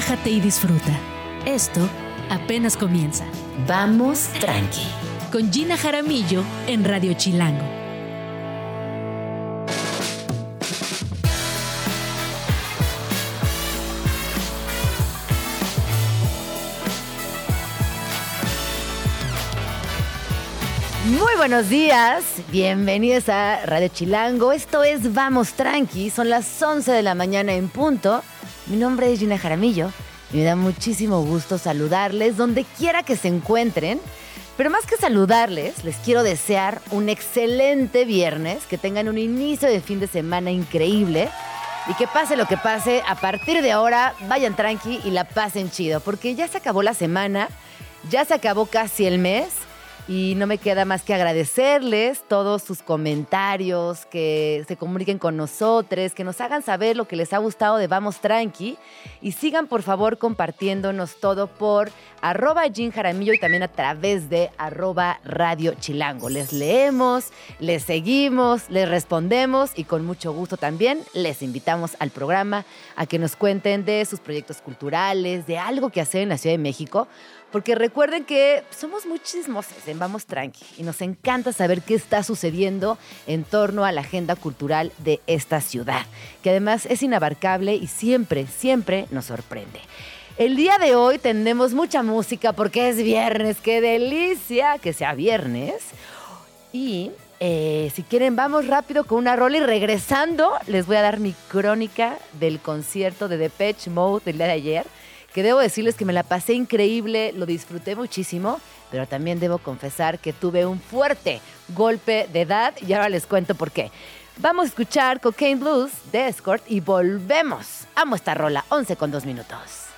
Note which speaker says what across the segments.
Speaker 1: relájate y disfruta. Esto apenas comienza.
Speaker 2: Vamos tranqui.
Speaker 1: Con Gina Jaramillo en Radio Chilango.
Speaker 2: Muy buenos días, bienvenidos a Radio Chilango. Esto es Vamos Tranqui, son las 11 de la mañana en punto. Mi nombre es Gina Jaramillo y me da muchísimo gusto saludarles donde quiera que se encuentren. Pero más que saludarles, les quiero desear un excelente viernes, que tengan un inicio de fin de semana increíble y que pase lo que pase, a partir de ahora vayan tranqui y la pasen chido, porque ya se acabó la semana, ya se acabó casi el mes y no me queda más que agradecerles todos sus comentarios, que se comuniquen con nosotros, que nos hagan saber lo que les ha gustado de Vamos Tranqui. Y sigan por favor compartiéndonos todo por arroba Jean Jaramillo y también a través de arroba Radio Chilango. Les leemos, les seguimos, les respondemos y con mucho gusto también les invitamos al programa a que nos cuenten de sus proyectos culturales, de algo que hacer en la Ciudad de México porque recuerden que somos muy chismosos en Vamos Tranqui. Y nos encanta saber qué está sucediendo en torno a la agenda cultural de esta ciudad, que además es inabarcable y siempre, siempre nos sorprende. El día de hoy tenemos mucha música porque es viernes, qué delicia que sea viernes. Y eh, si quieren, vamos rápido con una rola y regresando les voy a dar mi crónica del concierto de Depeche Mode del día de ayer que debo decirles que me la pasé increíble, lo disfruté muchísimo, pero también debo confesar que tuve un fuerte golpe de edad y ahora les cuento por qué. Vamos a escuchar Cocaine Blues de Escort y volvemos. Amo esta rola, 11 con 2 minutos.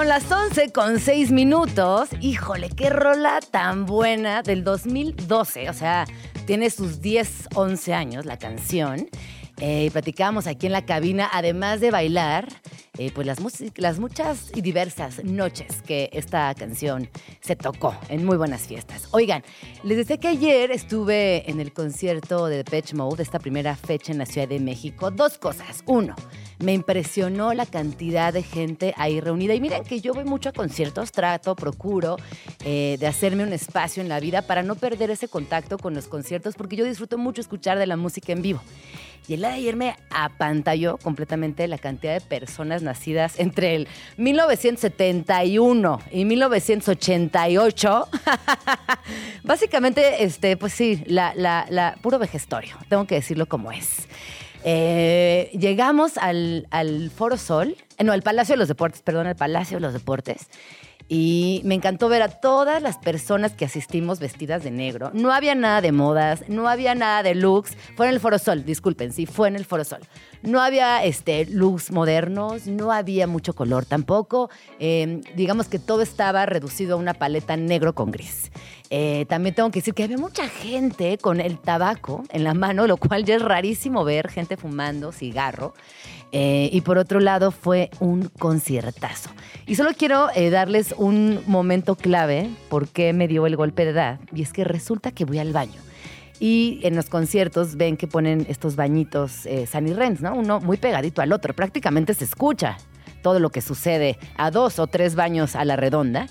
Speaker 2: Son las 11 con 6 minutos. Híjole, qué rola tan buena del 2012. O sea, tiene sus 10, 11 años la canción. Eh, y platicábamos aquí en la cabina, además de bailar, eh, pues las, las muchas y diversas noches que esta canción se tocó en muy buenas fiestas. Oigan, les decía que ayer estuve en el concierto de Depeche Mode, esta primera fecha en la Ciudad de México. Dos cosas. Uno, me impresionó la cantidad de gente ahí reunida. Y miren que yo voy mucho a conciertos, trato, procuro eh, de hacerme un espacio en la vida para no perder ese contacto con los conciertos, porque yo disfruto mucho escuchar de la música en vivo. Y el de ayer me apantalló completamente la cantidad de personas nacidas entre el 1971 y 1988. Básicamente, este, pues sí, la, puro vejestorio, tengo que decirlo como es. Eh, llegamos al, al, Foro Sol, no, al Palacio de los Deportes, perdón, al Palacio de los Deportes. Y me encantó ver a todas las personas que asistimos vestidas de negro. No había nada de modas, no había nada de looks. Fue en el Foro Sol, disculpen, sí, fue en el Foro Sol. No había este, looks modernos, no había mucho color tampoco. Em, digamos que todo estaba reducido a una paleta negro con gris. Eh, también tengo que decir que había mucha gente con el tabaco en la mano, lo cual ya es rarísimo ver gente fumando cigarro. Eh, y por otro lado fue un conciertazo. Y solo quiero eh, darles un momento clave por qué me dio el golpe de edad. Y es que resulta que voy al baño. Y en los conciertos ven que ponen estos bañitos eh, Sunny Rens, ¿no? Uno muy pegadito al otro. Prácticamente se escucha todo lo que sucede a dos o tres baños a la redonda.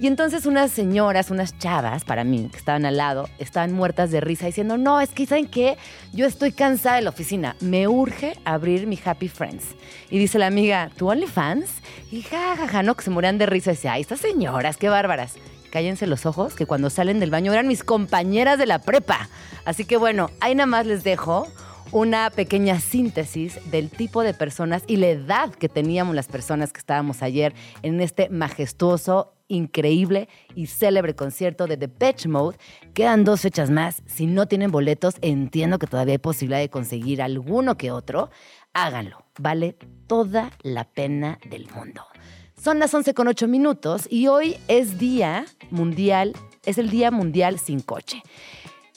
Speaker 2: Y entonces unas señoras, unas chavas, para mí, que estaban al lado, estaban muertas de risa diciendo, no, es que ¿saben qué? Yo estoy cansada de la oficina, me urge abrir mi Happy Friends. Y dice la amiga, ¿tu OnlyFans? Y jajaja, ja, ja, no, que se morían de risa. Y dice, ay, estas señoras, qué bárbaras. Cállense los ojos, que cuando salen del baño eran mis compañeras de la prepa. Así que bueno, ahí nada más les dejo una pequeña síntesis del tipo de personas y la edad que teníamos las personas que estábamos ayer en este majestuoso, increíble y célebre concierto de The Depeche Mode. Quedan dos fechas más. Si no tienen boletos, entiendo que todavía hay posibilidad de conseguir alguno que otro. Háganlo. Vale toda la pena del mundo. Son las 11 con 8 minutos y hoy es Día Mundial, es el Día Mundial sin Coche.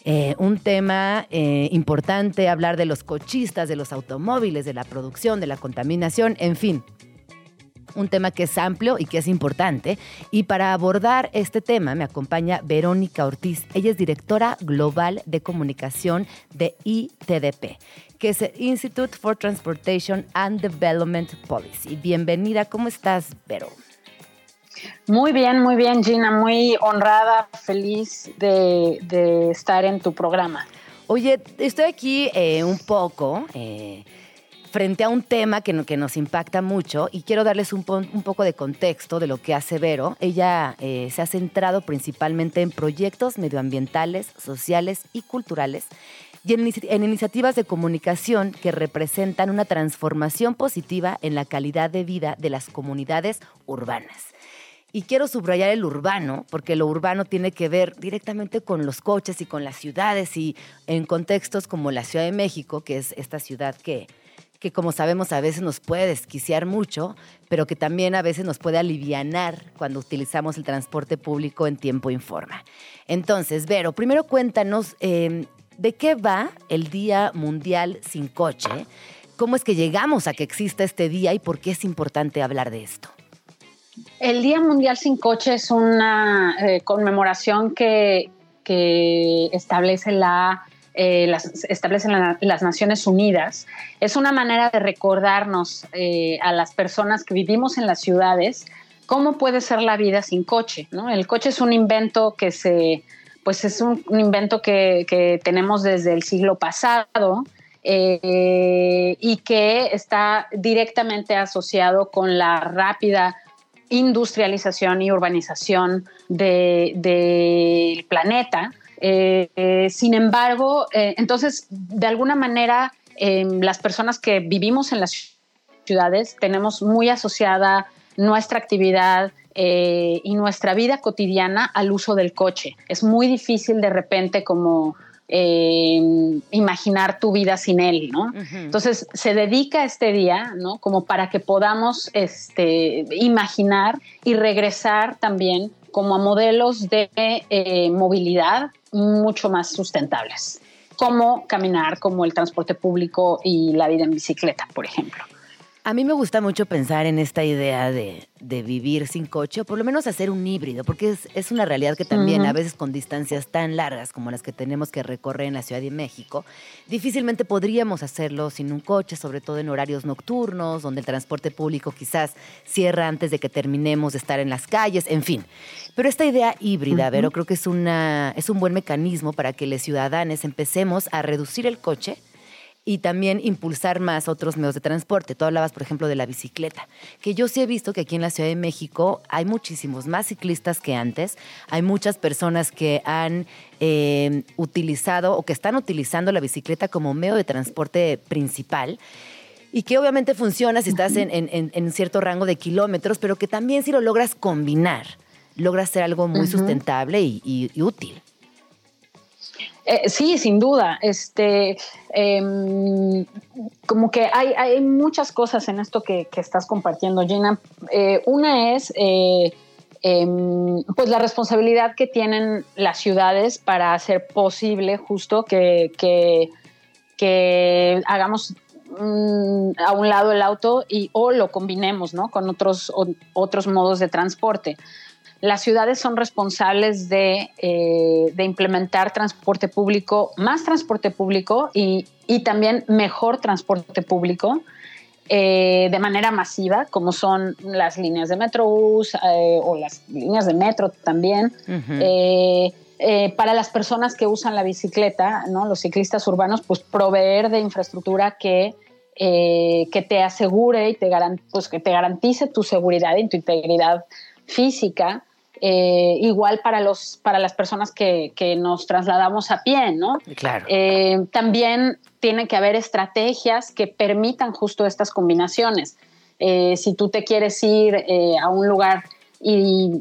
Speaker 2: Eh, un tema eh, importante, hablar de los cochistas, de los automóviles, de la producción, de la contaminación, en fin. Un tema que es amplio y que es importante. Y para abordar este tema me acompaña Verónica Ortiz. Ella es directora global de comunicación de ITDP, que es el Institute for Transportation and Development Policy. Bienvenida, ¿cómo estás, Vero?
Speaker 3: Muy bien, muy bien, Gina, muy honrada, feliz de, estar en tu programa.
Speaker 2: Oye, estoy aquí eh, un poco eh, frente a un tema que, nos impacta mucho y quiero darles un, poco de contexto de lo que hace Vero. Ella eh, se ha centrado principalmente en proyectos medioambientales, sociales y culturales y en, iniciativas de comunicación que representan una transformación positiva en la calidad de vida de las comunidades urbanas. Y quiero subrayar el urbano, porque lo urbano tiene que ver directamente con los coches y con las ciudades y en contextos como la Ciudad de México, que es esta ciudad que, que como sabemos a veces nos puede desquiciar mucho, pero que también a veces nos puede alivianar cuando utilizamos el transporte público en tiempo informa. Entonces, Vero, primero cuéntanos em, de qué va el Día Mundial sin Coche, cómo es que llegamos a que exista este día y por qué es importante hablar de esto.
Speaker 3: El Día Mundial sin Coche es una eh, conmemoración que, establece la eh, establecen las Naciones Unidas, es una manera de recordarnos eh, a las personas que vivimos en las ciudades cómo puede ser la vida sin coche. El coche es un invento que se, pues es un, invento que, que, tenemos desde el siglo pasado. y que está directamente asociado con la rápida industrialización y urbanización del planeta. Eh, eh, sin embargo, eh, entonces, de alguna manera, em, las personas que vivimos en las ciudades tenemos muy asociada nuestra actividad y nuestra vida cotidiana al uso del coche. Es muy difícil de repente como eh, imaginar tu vida sin él, ¿no? Entonces se dedica este día, ¿no? Como para que podamos este, imaginar y regresar también como a modelos de eh, movilidad mucho más sustentables, como caminar, como el transporte público y la vida en bicicleta, por ejemplo.
Speaker 2: A mí me gusta mucho pensar en esta idea de, vivir sin coche, o por lo menos hacer un híbrido, porque es, una realidad que también a veces con distancias tan largas como las que tenemos que recorrer en la Ciudad de México, difícilmente podríamos hacerlo sin un coche, sobre todo en horarios nocturnos, donde el transporte público quizás cierra antes de que terminemos de estar en las calles, en fin. Pero esta idea híbrida, Vero, creo que es, una, es un buen mecanismo para que los ciudadanos empecemos a reducir el coche y también impulsar más otros medios de transporte. Tú hablabas, por ejemplo, de la bicicleta, que yo sí he visto que aquí en la Ciudad de México hay muchísimos más ciclistas que antes, hay muchas personas que han eh, utilizado o que están utilizando la bicicleta como medio de transporte principal y que obviamente funciona si estás en, en, cierto rango de kilómetros, pero que también si lo logras combinar, logras ser algo muy sustentable y útil.
Speaker 3: Eh, sí, sin duda. Este, em, como que hay, muchas cosas en esto que, estás compartiendo, Gina. Eh, una es eh, em, pues la responsabilidad que tienen las ciudades para hacer posible justo que, que, hagamos mm, a un lado el auto y o lo combinemos ¿no? con otros, otros modos de transporte las ciudades son responsables de, eh, implementar transporte público, más transporte público y, también mejor transporte público eh, de manera masiva, como son las líneas de Metrobús eh, o las líneas de metro también. para las personas que usan la bicicleta, ¿no? los ciclistas urbanos, pues proveer de infraestructura que, que te asegure y te, pues, que te garantice tu seguridad y tu integridad física eh, igual para, los, para las personas que, nos trasladamos a pie, ¿no?
Speaker 2: Claro.
Speaker 3: Eh, también tiene que haber estrategias que permitan justo estas combinaciones. Eh, si tú te quieres ir a un lugar y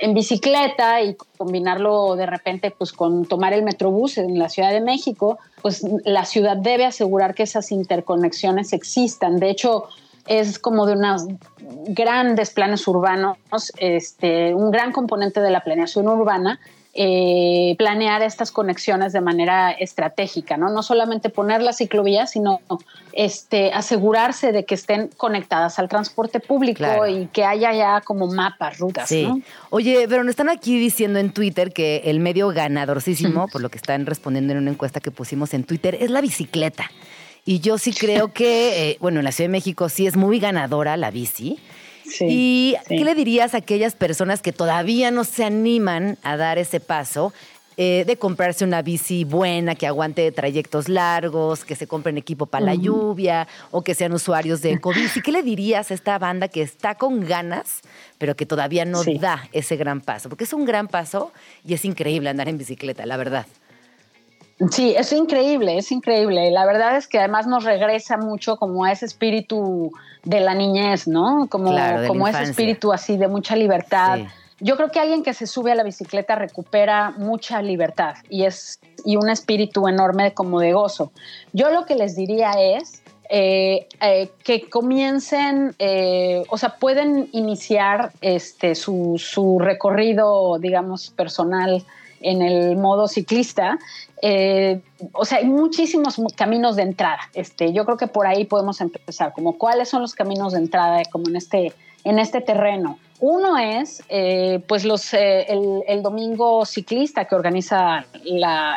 Speaker 3: en bicicleta y combinarlo de repente pues con tomar el metrobús en la Ciudad de México, pues la ciudad debe asegurar que esas interconexiones existan. De hecho, es como de unos grandes planes urbanos, este, un gran componente de la planeación urbana eh, planear estas conexiones de manera estratégica, ¿no? No solamente poner la ciclovía, sino este, asegurarse de que estén conectadas al transporte público y que haya ya como mapas, rutas. Sí.
Speaker 2: Oye, pero nos están aquí diciendo en Twitter que el medio ganadorcísimo, por lo que están respondiendo en una encuesta que pusimos en Twitter, es la bicicleta. Y yo sí creo que, eh, bueno, en la Ciudad de México sí es muy ganadora la bici. ¿Y qué le dirías a aquellas personas que todavía no se animan a dar ese paso? Eh, de comprarse una bici buena, que aguante trayectos largos, que se compren equipo para la lluvia o que sean usuarios de ecobici. ¿Qué le dirías a esta banda que está con ganas, pero que todavía no da ese gran paso? Porque es un gran paso y es increíble andar en bicicleta, la verdad.
Speaker 3: Sí, es increíble, es increíble. La verdad es que además nos regresa mucho como a ese espíritu de la niñez, ¿no? Como, como ese espíritu así de mucha libertad. Yo creo que alguien que se sube a la bicicleta recupera mucha libertad y es y un espíritu enorme como de gozo. Yo lo que les diría es eh, eh, que comiencen, eh, o sea, pueden iniciar este, su, su recorrido, digamos, personal en el modo ciclista. Eh, o sea, hay muchísimos caminos de entrada. Este, yo creo que por ahí podemos empezar, como cuáles son los caminos de entrada, como en este, en este terreno. Uno es, eh, pues, los, eh, el, domingo ciclista que organiza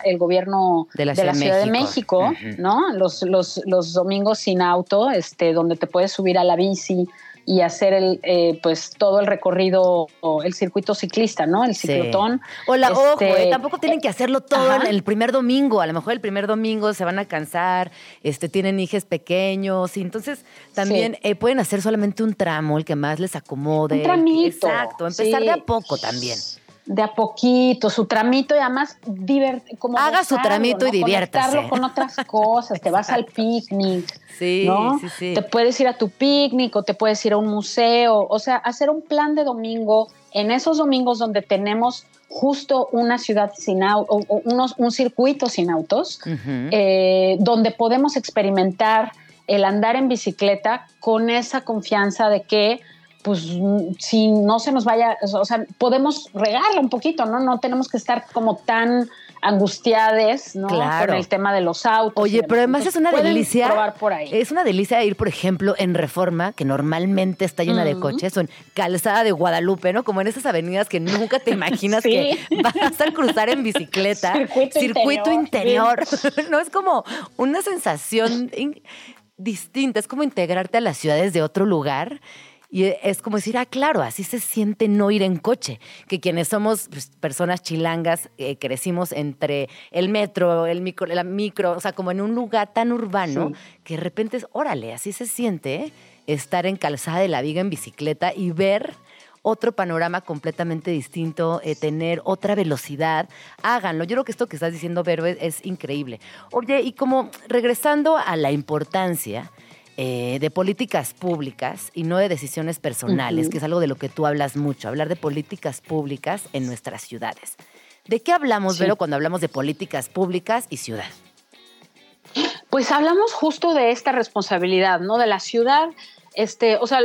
Speaker 3: el gobierno de la Ciudad, de México, ¿no? Los, los, los, domingos sin auto, este, donde te puedes subir a la bici, y hacer el, eh, pues todo el recorrido, el circuito ciclista, ¿no? El ciclotón.
Speaker 2: O la, ojo, este, eh, tampoco tienen que hacerlo todo el primer domingo. A lo mejor el primer domingo se van a cansar, este, tienen hijos pequeños, y entonces también eh, pueden hacer solamente un tramo, el que más les acomode.
Speaker 3: Un tramito.
Speaker 2: Exacto, empezar de a poco también
Speaker 3: de a poquito, su tramito y además como
Speaker 2: haga su tramito y diviértase.
Speaker 3: con otras cosas, te vas al picnic, sí, sí, sí. Te puedes ir a tu picnic o te puedes ir a un museo, o sea, hacer un plan de domingo en esos domingos donde tenemos justo una ciudad sin autos, o, unos, un circuito sin autos, eh, donde podemos experimentar el andar en bicicleta con esa confianza de que pues si no se nos vaya, o sea, podemos regarla un poquito, ¿no? No tenemos que estar como tan angustiades, ¿no? Claro. Con el tema de los autos.
Speaker 2: Oye, pero además es una delicia. Probar por ahí. Es una delicia ir, por ejemplo, en Reforma, que normalmente está llena de coches, o en Calzada de Guadalupe, ¿no? Como en esas avenidas que nunca te imaginas que vas a cruzar en bicicleta. Circuito, interior. no es como una sensación distinta, es como integrarte a las ciudades de otro lugar y es como decir, ah, claro, así se siente no ir en coche, que quienes somos pues, personas chilangas eh, crecimos entre el metro, el micro, la micro, o sea, como en un lugar tan urbano que de repente es, órale, así se siente estar en calzada de la viga en bicicleta y ver otro panorama completamente distinto, eh, tener otra velocidad, háganlo. Yo creo que esto que estás diciendo, Vero, es increíble. Oye, y como regresando a la importancia eh, de políticas públicas y no de decisiones personales, que es algo de lo que tú hablas mucho, hablar de políticas públicas en nuestras ciudades. ¿De qué hablamos, Vero, cuando hablamos de políticas públicas y ciudad?
Speaker 3: Pues hablamos justo de esta responsabilidad, ¿no? De la ciudad este, o sea,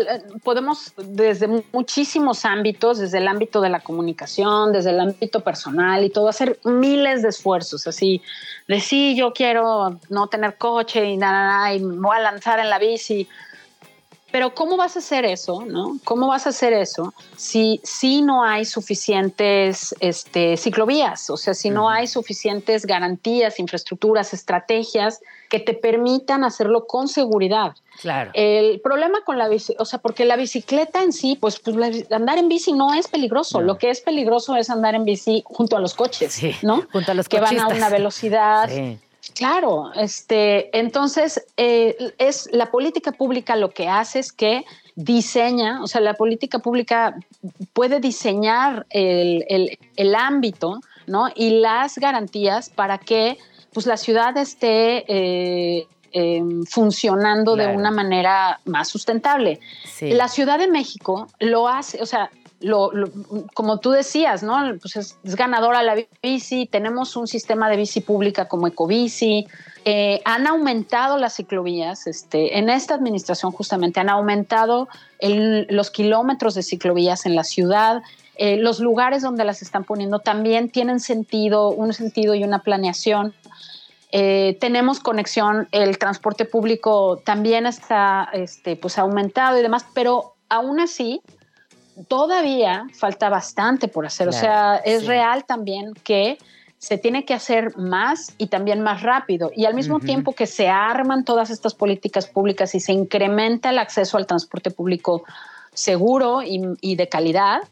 Speaker 3: podemos desde muchísimos ámbitos, desde el ámbito de la comunicación, desde el ámbito personal y todo, hacer miles de esfuerzos, así, de sí, yo quiero no tener coche y nada, y me voy a lanzar en la bici. Pero ¿cómo vas a hacer eso? ¿no? ¿Cómo vas a hacer eso si, si no hay suficientes este, ciclovías? O sea, si no hay suficientes garantías, infraestructuras, estrategias que te permitan hacerlo con seguridad.
Speaker 2: Claro.
Speaker 3: El problema con la bici, o sea, porque la bicicleta en sí, pues, pues andar en bici no es peligroso. Lo que es peligroso es andar en bici junto a los coches, ¿no?
Speaker 2: Junto a los
Speaker 3: que van a una velocidad. Sí Claro, este, entonces eh, es la política pública lo que hace es que diseña, o sea, la política pública puede diseñar el, ámbito, ¿no? Y las garantías para que, pues, la ciudad esté eh, em, funcionando de una manera más sustentable. La Ciudad de México lo hace, o sea, lo, como tú decías, ¿no? Pues es, ganadora la bici, tenemos un sistema de bici pública como Ecobici, eh, han aumentado las ciclovías, este, en esta administración justamente han aumentado los kilómetros de ciclovías en la ciudad, eh, los lugares donde las están poniendo también tienen sentido, un sentido y una planeación. Eh, tenemos conexión, el transporte público también está este, pues, aumentado y demás, pero aún así todavía falta bastante por hacer. o sea, es real también que se tiene que hacer más y también más rápido. Y al mismo tiempo que se arman todas estas políticas públicas y se incrementa el acceso al transporte público seguro y, de calidad,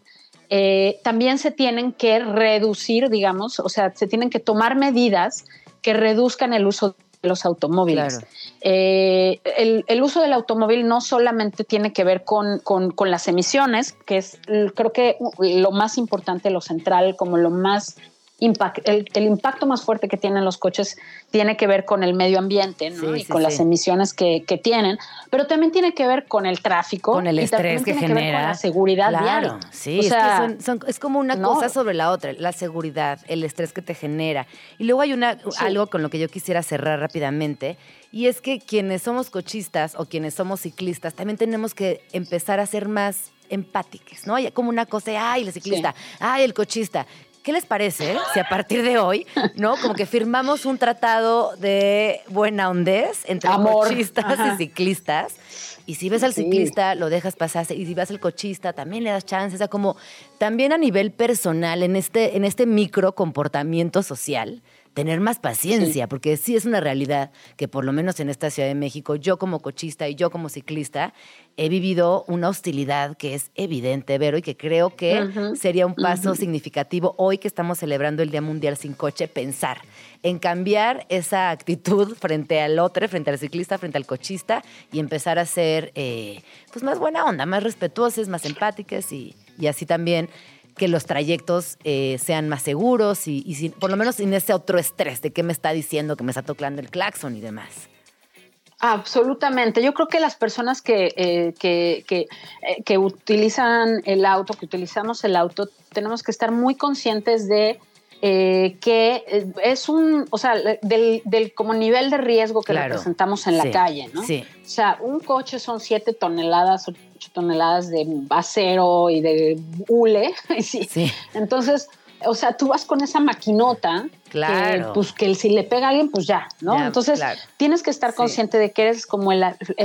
Speaker 3: eh, también se tienen que reducir, digamos, o sea, se tienen que tomar medidas que reduzcan el uso de los automóviles. Eh, el, uso del automóvil no solamente tiene que ver con, con, las emisiones, que es creo que lo más importante, lo central, como lo más el, impacto más fuerte que tienen los coches tiene que ver con el medio ambiente ¿no? y con las emisiones que, tienen, pero también tiene que ver con el tráfico.
Speaker 2: Con el estrés que genera. con
Speaker 3: la seguridad
Speaker 2: claro, Sí, es, es, como una cosa sobre la otra, la seguridad, el estrés que te genera. Y luego hay una, algo con lo que yo quisiera cerrar rápidamente. Y es que quienes somos cochistas o quienes somos ciclistas también tenemos que empezar a ser más empáticos, ¿no? Hay como una cosa, ay, el ciclista, ay, el cochista. ¿Qué les parece si a partir de hoy, ¿no? Como que firmamos un tratado de buena hondez entre cochistas y ciclistas. Y si ves al ciclista, lo dejas pasar. Y si vas al cochista, también le das chance. O sea, como también a nivel personal, en este, en este micro comportamiento social, tener más paciencia, porque sí es una realidad que por lo menos en esta Ciudad de México, yo como cochista y yo como ciclista, he vivido una hostilidad que es evidente, Vero, y que creo que sería un paso significativo hoy que estamos celebrando el Día Mundial sin coche, pensar en cambiar esa actitud frente al otro, frente al ciclista, frente al cochista y empezar a ser eh, pues más buena onda, más respetuosas, más empáticas y, y así también que los trayectos eh, sean más seguros y, por lo menos sin ese otro estrés de qué me está diciendo que me está tocando el claxon y demás.
Speaker 3: Absolutamente. Yo creo que las personas que, eh, que, eh, que, utilizan el auto, que utilizamos el auto, tenemos que estar muy conscientes de que es un, o sea, del, del, como nivel de riesgo que representamos en la calle, ¿no? Sí. O sea, un coche son siete toneladas, toneladas de acero y de hule. sí. Entonces, o sea, tú vas con esa maquinota, claro. que, pues que si le pega a alguien, pues ya, ¿no? Entonces, tienes que estar consciente de que eres como el,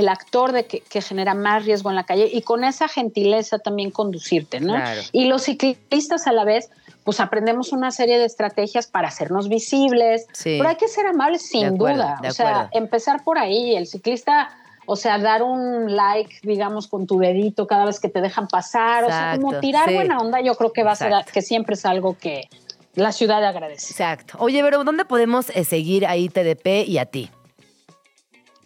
Speaker 3: actor de que, genera más riesgo en la calle y con esa gentileza también conducirte, ¿no? Y los ciclistas a la vez, pues aprendemos una serie de estrategias para hacernos visibles, pero hay que ser amables sin duda, o sea, empezar por ahí, el ciclista o sea, dar un like, digamos, con tu dedito cada vez que te dejan pasar, o sea, como tirar buena onda, yo creo que va a ser, que siempre es algo que la ciudad agradece.
Speaker 2: Exacto. Oye, pero ¿dónde podemos eh, seguir a ITDP y a ti?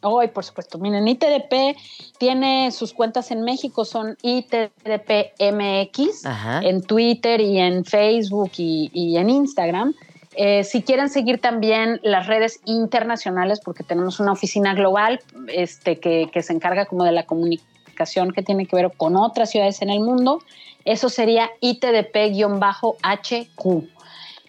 Speaker 3: Hoy, por supuesto. Miren, ITDP tiene sus cuentas en México, son ITDP MX, en Twitter y en Facebook y en Instagram. Eh, si quieren seguir también las redes internacionales, porque tenemos una oficina global este, que, se encarga como de la comunicación que tiene que ver con otras ciudades en el mundo, eso sería ITDP-HQ.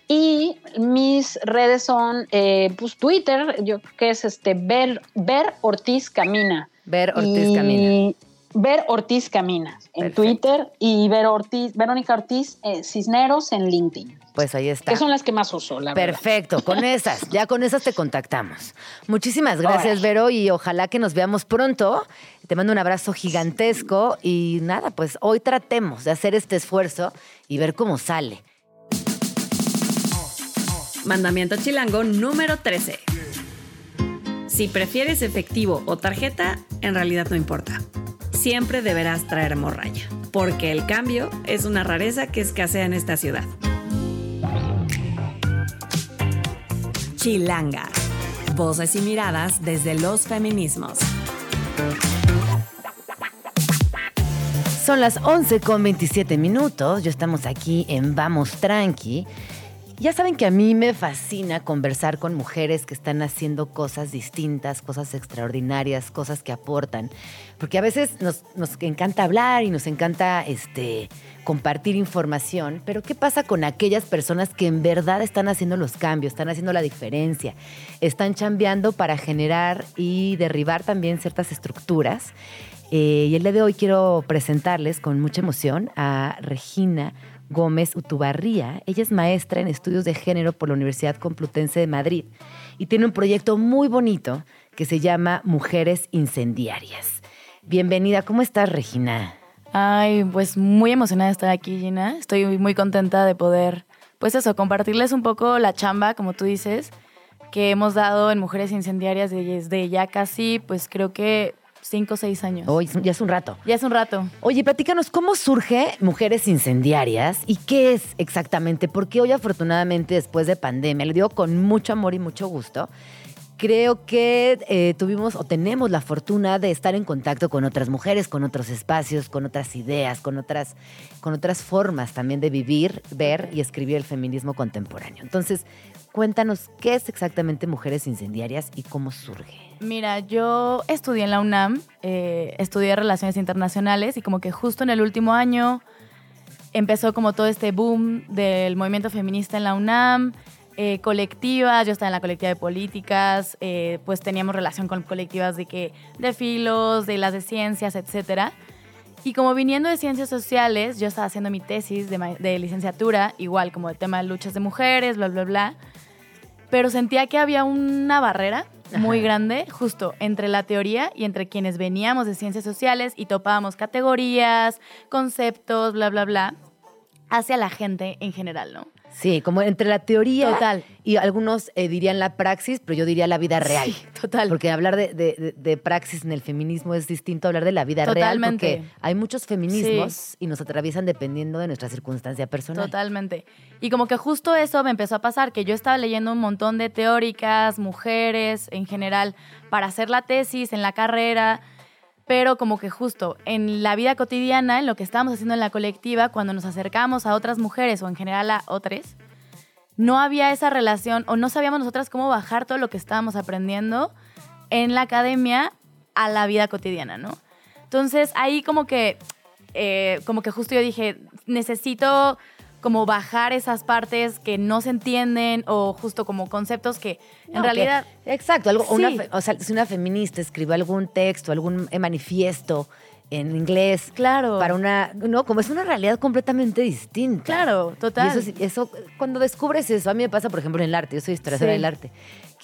Speaker 3: Y mis redes son, eh, pues Twitter, yo creo que es este, Ver, Ver Ortiz Camina.
Speaker 2: Ver Ortiz Camina.
Speaker 3: Ver Ortiz Camina en Twitter y Ver Ortiz, Verónica Ortiz eh, Cisneros en LinkedIn.
Speaker 2: Pues ahí está.
Speaker 3: Que son las que más uso, la
Speaker 2: Perfecto, con esas, ya con esas te contactamos. Muchísimas gracias, Vero, y ojalá que nos veamos pronto. Te mando un abrazo gigantesco y nada, pues hoy tratemos de hacer este esfuerzo y ver cómo sale.
Speaker 1: Mandamiento chilango número 13. Si prefieres efectivo o tarjeta, en realidad no importa. Siempre deberás traer morralla, porque el cambio es una rareza que escasea en esta ciudad. Chilanga. Voces y miradas desde los feminismos.
Speaker 2: Son las 11 con 27 minutos. Ya estamos aquí en Vamos Tranqui. Ya saben que a mí me fascina conversar con mujeres que están haciendo cosas distintas, cosas extraordinarias, cosas que aportan. Porque a veces nos, encanta hablar y nos encanta este, compartir información, pero ¿qué pasa con aquellas personas que en verdad están haciendo los cambios, están haciendo la diferencia, están chambeando para generar y derribar también ciertas estructuras? Eh, y el día de hoy quiero presentarles con mucha emoción a Regina Gómez Utubarría. Ella es maestra en estudios de género por la Universidad Complutense de Madrid y tiene un proyecto muy bonito que se llama Mujeres Incendiarias. Bienvenida, ¿cómo estás, Regina?
Speaker 4: Ay, pues muy emocionada de estar aquí, Gina. Estoy muy contenta de poder, pues eso, compartirles un poco la chamba, como tú dices, que hemos dado en Mujeres Incendiarias desde ya casi, pues creo que cinco o seis años.
Speaker 2: Hoy ya es un rato.
Speaker 4: Ya es un rato.
Speaker 2: Oye, platícanos, ¿cómo surge Mujeres Incendiarias y qué es exactamente? Porque hoy, afortunadamente, después de pandemia, le digo con mucho amor y mucho gusto, creo que eh, tuvimos o tenemos la fortuna de estar en contacto con otras mujeres, con otros espacios, con otras ideas, con otras, con otras formas también de vivir, ver y escribir el feminismo contemporáneo. Entonces, cuéntanos qué es exactamente Mujeres Incendiarias y cómo surge.
Speaker 4: Mira, yo estudié en la UNAM, eh, estudié Relaciones Internacionales y como que justo en el último año empezó como todo este boom del movimiento feminista en la UNAM, eh, colectivas, yo estaba en la colectiva de políticas, eh, pues teníamos relación con colectivas de que de filos, de las de ciencias, etcétera. Y como viniendo de ciencias sociales, yo estaba haciendo mi tesis de, de licenciatura, igual como el tema de luchas de mujeres, bla, bla, bla. Pero sentía que había una barrera muy grande justo entre la teoría y entre quienes veníamos de ciencias sociales y topábamos categorías, conceptos, bla, bla, bla, hacia la gente en general, ¿no?
Speaker 2: Sí, como entre la teoría total. y algunos eh, dirían la praxis, pero yo diría la vida real. Sí,
Speaker 4: total.
Speaker 2: Porque hablar de, praxis en el feminismo es distinto a hablar de la vida
Speaker 4: Totalmente.
Speaker 2: real. Porque hay muchos feminismos y nos atraviesan dependiendo de nuestra circunstancia personal.
Speaker 4: Totalmente. Y como que justo eso me empezó a pasar, que yo estaba leyendo un montón de teóricas, mujeres en general, para hacer la tesis en la carrera pero como que justo en la vida cotidiana, en lo que estábamos haciendo en la colectiva, cuando nos acercamos a otras mujeres o en general a otras, no había esa relación o no sabíamos nosotras cómo bajar todo lo que estábamos aprendiendo en la academia a la vida cotidiana, ¿no? Entonces ahí como que, eh, como que justo yo dije, necesito como bajar esas partes que no se entienden o justo como conceptos que en realidad...
Speaker 2: exacto, algo, o sea, si una feminista escribe algún texto, algún eh, manifiesto en inglés.
Speaker 4: Claro.
Speaker 2: Para una, no, como es una realidad completamente distinta.
Speaker 4: Claro, total.
Speaker 2: eso, eso, cuando descubres eso, a mí me pasa, por ejemplo, en el arte, yo soy historiadora del arte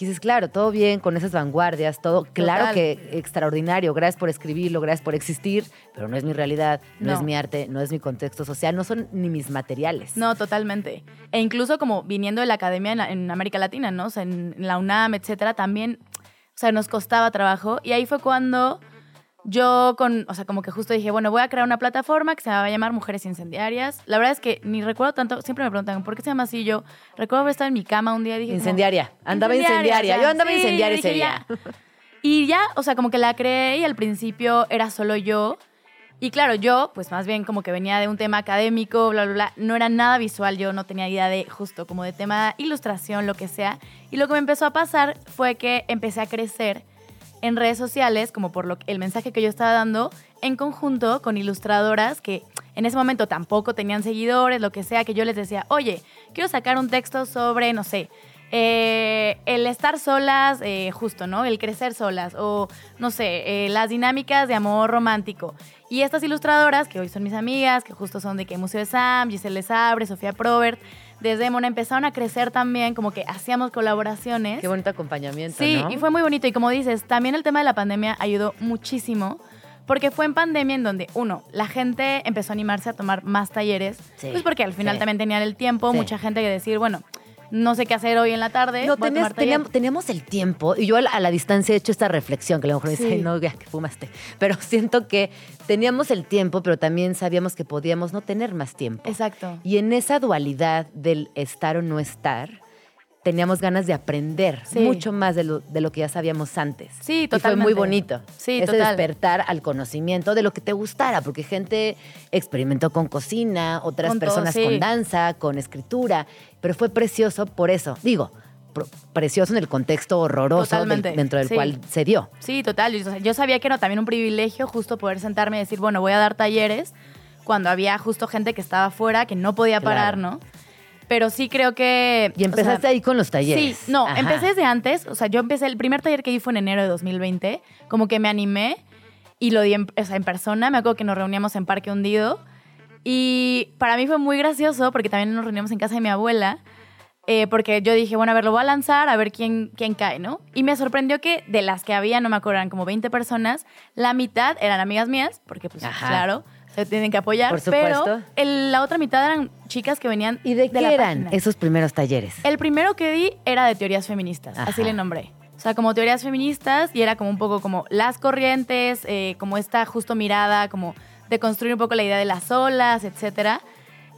Speaker 2: dices, claro, todo bien con esas vanguardias, todo, claro que extraordinario, gracias por escribirlo, gracias por existir, pero no es mi realidad, no, es mi arte, no es mi contexto social, no son ni mis materiales.
Speaker 4: No, totalmente. E incluso como viniendo de la academia en, América Latina, ¿no? O sea, en, en la UNAM, etcétera, también, o sea, nos costaba trabajo. Y ahí fue cuando yo con, o sea, como que justo dije, bueno, voy a crear una plataforma que se va a llamar Mujeres Incendiarias. La verdad es que ni recuerdo tanto, siempre me preguntan, ¿por qué se llama así? Yo recuerdo haber estado en mi cama un día y dije...
Speaker 2: Incendiaria, andaba incendiaria, yo andaba incendiaria ese día.
Speaker 4: Y ya, o sea, como que la creé y al principio era solo yo. Y claro, yo, pues más bien como que venía de un tema académico, bla, bla, bla, no era nada visual, yo no tenía idea de justo como de tema ilustración, lo que sea. Y lo que me empezó a pasar fue que empecé a crecer en redes sociales, como por lo, el mensaje que yo estaba dando, en conjunto con ilustradoras que en ese momento tampoco tenían seguidores, lo que sea, que yo les decía, oye, quiero sacar un texto sobre, no sé, eh, el estar solas, eh, justo, ¿no? El crecer solas, o no sé, eh, las dinámicas de amor romántico. Y estas ilustradoras, que hoy son mis amigas, que justo son de que Museo de Sam, Giselle Sabre, Sofía Probert, desde Mona empezaron a crecer también, como que hacíamos colaboraciones.
Speaker 2: Qué bonito acompañamiento.
Speaker 4: Sí, y fue muy bonito. Y como dices, también el tema de la pandemia ayudó muchísimo. Porque fue en pandemia en donde, uno, la gente empezó a animarse a tomar más talleres. Pues porque al final también tenían el tiempo, mucha gente que decir, bueno, no sé qué hacer hoy en la tarde.
Speaker 2: No, teníamos, el tiempo, y yo a la, distancia he hecho esta reflexión, que a lo mejor me dice, no, ya que fumaste. Pero siento que teníamos el tiempo, pero también sabíamos que podíamos no tener más tiempo.
Speaker 4: Exacto.
Speaker 2: Y en esa dualidad del estar o no estar, teníamos ganas de aprender mucho más de lo, de lo, que ya sabíamos antes.
Speaker 4: Sí, totalmente.
Speaker 2: Y fue muy bonito.
Speaker 4: Sí,
Speaker 2: Ese despertar al conocimiento de lo que te gustara, porque gente experimentó con cocina, otras personas con danza, con escritura, pero fue precioso por eso. Digo, precioso en el contexto horroroso dentro del cual se dio.
Speaker 4: Sí, total. Yo, sabía que era también un privilegio justo poder sentarme y decir, bueno, voy a dar talleres cuando había justo gente que estaba afuera, que no podía parar, ¿no? Pero sí creo que...
Speaker 2: Y empezaste ahí con los talleres.
Speaker 4: Sí, no, empecé desde antes, o sea, yo empecé, el primer taller que di fue en enero de 2020, como que me animé y lo di en, o sea, en persona, me acuerdo que nos reuníamos en Parque Hundido Y para mí fue muy gracioso porque también nos reunimos en casa de mi abuela. eh, porque yo dije, bueno, a ver, lo voy a lanzar, a ver quién, quién cae, ¿no? Y me sorprendió que de las que había, no me acuerdo, eran como 20 personas, la mitad eran amigas mías, porque pues
Speaker 2: Ajá.
Speaker 4: claro, se tienen que apoyar.
Speaker 2: Por supuesto.
Speaker 4: Pero el- la otra mitad eran chicas que venían
Speaker 2: ¿Y de qué
Speaker 4: la
Speaker 2: eran
Speaker 4: página.
Speaker 2: esos primeros talleres?
Speaker 4: El primero que di era de teorías feministas,
Speaker 2: Ajá.
Speaker 4: así le nombré. O sea, como teorías feministas y era como un poco como las corrientes, eh, como esta justo mirada, como de construir un poco la idea de las olas, etcétera.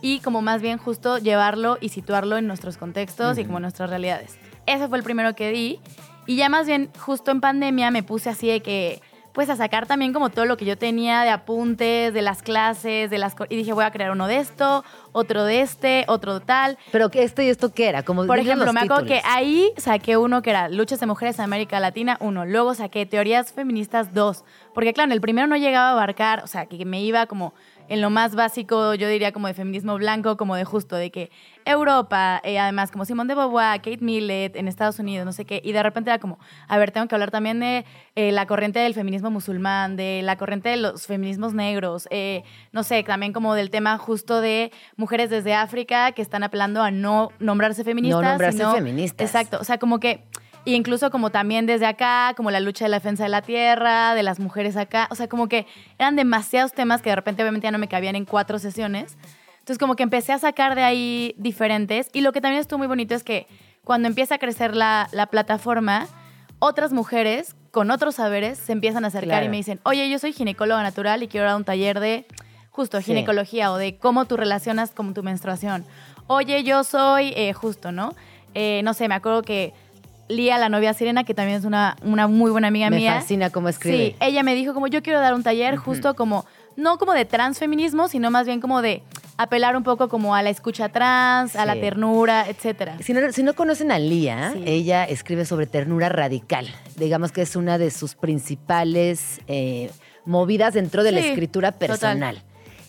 Speaker 4: Y como más bien justo llevarlo y situarlo en nuestros contextos y como nuestras realidades. Ese fue el primero que di. Y ya más bien justo en pandemia me puse así de que, pues a sacar también como todo lo que yo tenía de apuntes, de las clases, de las... Y dije, voy a crear uno de esto, otro de este, otro tal.
Speaker 2: Pero que esto y esto qué era, como
Speaker 4: Por ejemplo, me acuerdo que ahí saqué uno que era Luchas de Mujeres en América Latina, uno. Luego saqué Teorías Feministas, dos. Porque claro, en el primero no llegaba a abarcar, o sea, que me iba como en lo más básico, yo diría como de feminismo blanco, como de justo, de que Europa, eh, además como Simone de Beauvoir, Kate Millett en Estados Unidos, no sé qué, y de repente era como, a ver, tengo que hablar también de eh, la corriente del feminismo musulmán, de la corriente de los feminismos negros, eh, no sé, también como del tema justo de mujeres desde África que están apelando a no nombrarse feministas.
Speaker 2: nombrarse
Speaker 4: sino-
Speaker 2: feministas.
Speaker 4: Exacto, o sea, como que y incluso como también desde acá, como la lucha de la defensa de la tierra, de las mujeres acá, o sea, como que eran demasiados temas que de repente obviamente ya no me cabían en cuatro sesiones. Entonces como que empecé a sacar de ahí diferentes y lo que también estuvo muy bonito es que cuando empieza a crecer la, la plataforma, otras mujeres con otros saberes se empiezan a acercar
Speaker 2: Claro.
Speaker 4: y me dicen, oye, yo soy ginecóloga natural y quiero dar un taller de justo
Speaker 2: Sí.
Speaker 4: ginecología o de cómo tú relacionas con tu menstruación. Oye, yo soy eh, justo, ¿no? Eh, no sé, me acuerdo que Lía, la novia Sirena, que también es una, una muy buena amiga
Speaker 2: Me
Speaker 4: mía.
Speaker 2: fascina cómo escribe.
Speaker 4: Sí, ella me dijo como yo quiero dar un taller justo como, no como de transfeminismo, sino más bien como de apelar un poco como a la escucha trans, a la ternura, etcétera.
Speaker 2: Si no, si no conocen a Lía,
Speaker 4: Sí.
Speaker 2: ella escribe sobre ternura radical. Digamos que es una de sus principales eh, movidas dentro de la escritura
Speaker 4: total.
Speaker 2: personal.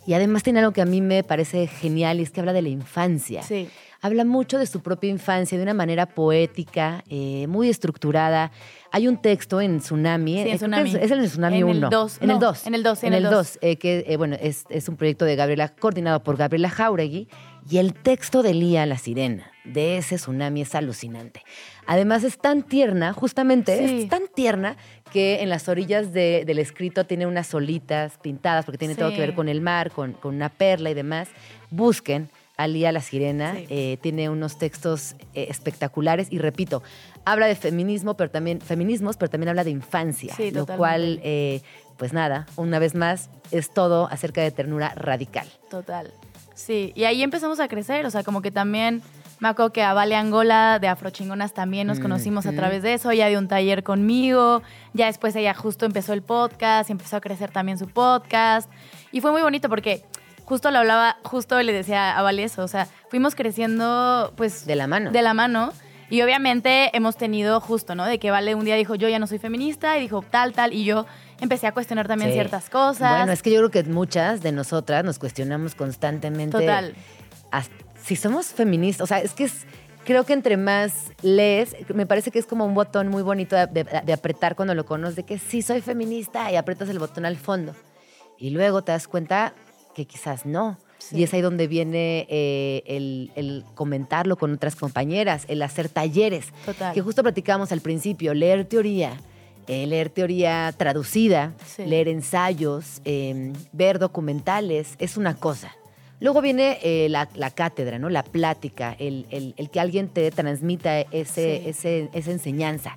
Speaker 2: Y además tiene algo que a mí me parece genial y es que habla de la infancia.
Speaker 4: Sí.
Speaker 2: Habla mucho de su propia infancia de una manera poética, eh, muy estructurada. Hay un texto en Tsunami.
Speaker 4: Sí, en
Speaker 2: eh,
Speaker 4: Tsunami.
Speaker 2: Es, es en el Tsunami
Speaker 4: En el
Speaker 2: 1.
Speaker 4: dos,
Speaker 2: En el
Speaker 4: no,
Speaker 2: 2.
Speaker 4: en el dos, sí,
Speaker 2: En
Speaker 4: en
Speaker 2: el
Speaker 4: el
Speaker 2: 2.
Speaker 4: dos.
Speaker 2: eh, que bueno, es, es un proyecto de Gabriela, coordinado por Gabriela Jauregui. Y el texto de Lía la Sirena, de ese tsunami, es alucinante. Además, es tan tierna, justamente,
Speaker 4: Sí.
Speaker 2: es tan tierna que en las orillas de- del escrito tiene unas olitas pintadas, porque tiene todo que ver con el mar, con, con una perla y demás. Busquen a Lía la Sirena,
Speaker 4: Sí.
Speaker 2: eh, tiene unos textos eh, espectaculares y repito, habla de feminismo, pero también feminismos, pero también habla de infancia,
Speaker 4: Sí,
Speaker 2: lo
Speaker 4: totalmente.
Speaker 2: cual, eh, pues nada, una vez más, es todo acerca de ternura radical.
Speaker 4: Total. Sí, y ahí empezamos a crecer, o sea, como que también me acuerdo que a Vale Angola de Afrochingonas también nos conocimos a través de eso, ella dio un taller conmigo, ya después ella justo empezó el podcast y empezó a crecer también su podcast y fue muy bonito porque justo lo hablaba, justo le decía a Vale eso, o sea, fuimos creciendo pues
Speaker 2: De la mano.
Speaker 4: de la mano. Y obviamente hemos tenido justo, ¿no? De que Vale un día dijo, yo ya no soy feminista, y dijo tal, tal, y yo empecé a cuestionar también
Speaker 2: Sí.
Speaker 4: ciertas cosas.
Speaker 2: Bueno, es que yo creo que muchas de nosotras nos cuestionamos constantemente.
Speaker 4: Total.
Speaker 2: Si somos feministas, o sea, es que es, creo que entre más lees, me parece que es como un botón muy bonito de, de- de apretar cuando lo conoces, de que sí soy feminista y apretas el botón al fondo. Y luego te das cuenta que quizás no.
Speaker 4: Sí.
Speaker 2: Y es ahí donde viene eh, el, el comentarlo con otras compañeras, el hacer talleres.
Speaker 4: Total.
Speaker 2: Que justo platicábamos al principio, leer teoría, eh, leer teoría traducida,
Speaker 4: Sí.
Speaker 2: leer ensayos, eh, ver documentales, es una cosa. Luego viene la, la cátedra, ¿no? La plática, el, el- el que alguien te transmita ese,
Speaker 4: Sí.
Speaker 2: ese- esa enseñanza.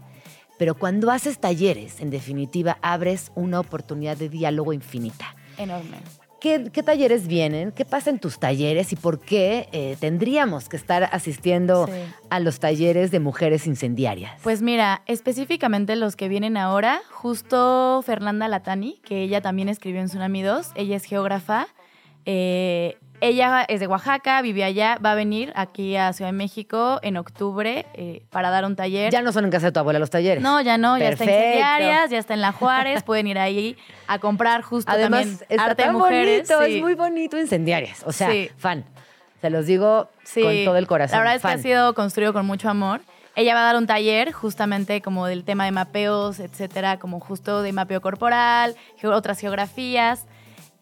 Speaker 2: Pero cuando haces talleres, en definitiva, abres una oportunidad de diálogo infinita.
Speaker 4: Enorme.
Speaker 2: ¿Qué, qué talleres vienen? ¿Qué pasa en tus talleres? ¿Y por qué eh, tendríamos que estar asistiendo
Speaker 4: Sí.
Speaker 2: a los talleres de mujeres incendiarias?
Speaker 4: Pues mira, específicamente los que vienen ahora, justo Fernanda Latani, que ella también escribió en Tsunami 2, ella es geógrafa, eh, ella es de Oaxaca, vive allá, va a venir aquí a Ciudad de México en octubre eh, para dar un taller.
Speaker 2: ya no son en casa de tu abuela los talleres.
Speaker 4: no, ya no, ya está en. Incendiarias, ya está en La Juárez, pueden ir ahí a comprar justo
Speaker 2: Además,
Speaker 4: también
Speaker 2: está
Speaker 4: arte de
Speaker 2: tan
Speaker 4: mujeres.
Speaker 2: bonito,
Speaker 4: sí.
Speaker 2: es muy bonito incendiarias. O sea,
Speaker 4: Sí.
Speaker 2: fan. Se los digo
Speaker 4: Sí,
Speaker 2: con todo el corazón.
Speaker 4: La verdad es que ha sido construido con mucho amor. Ella va a dar un taller justamente como del tema de mapeos, etcétera, como justo de mapeo corporal, otras geografías.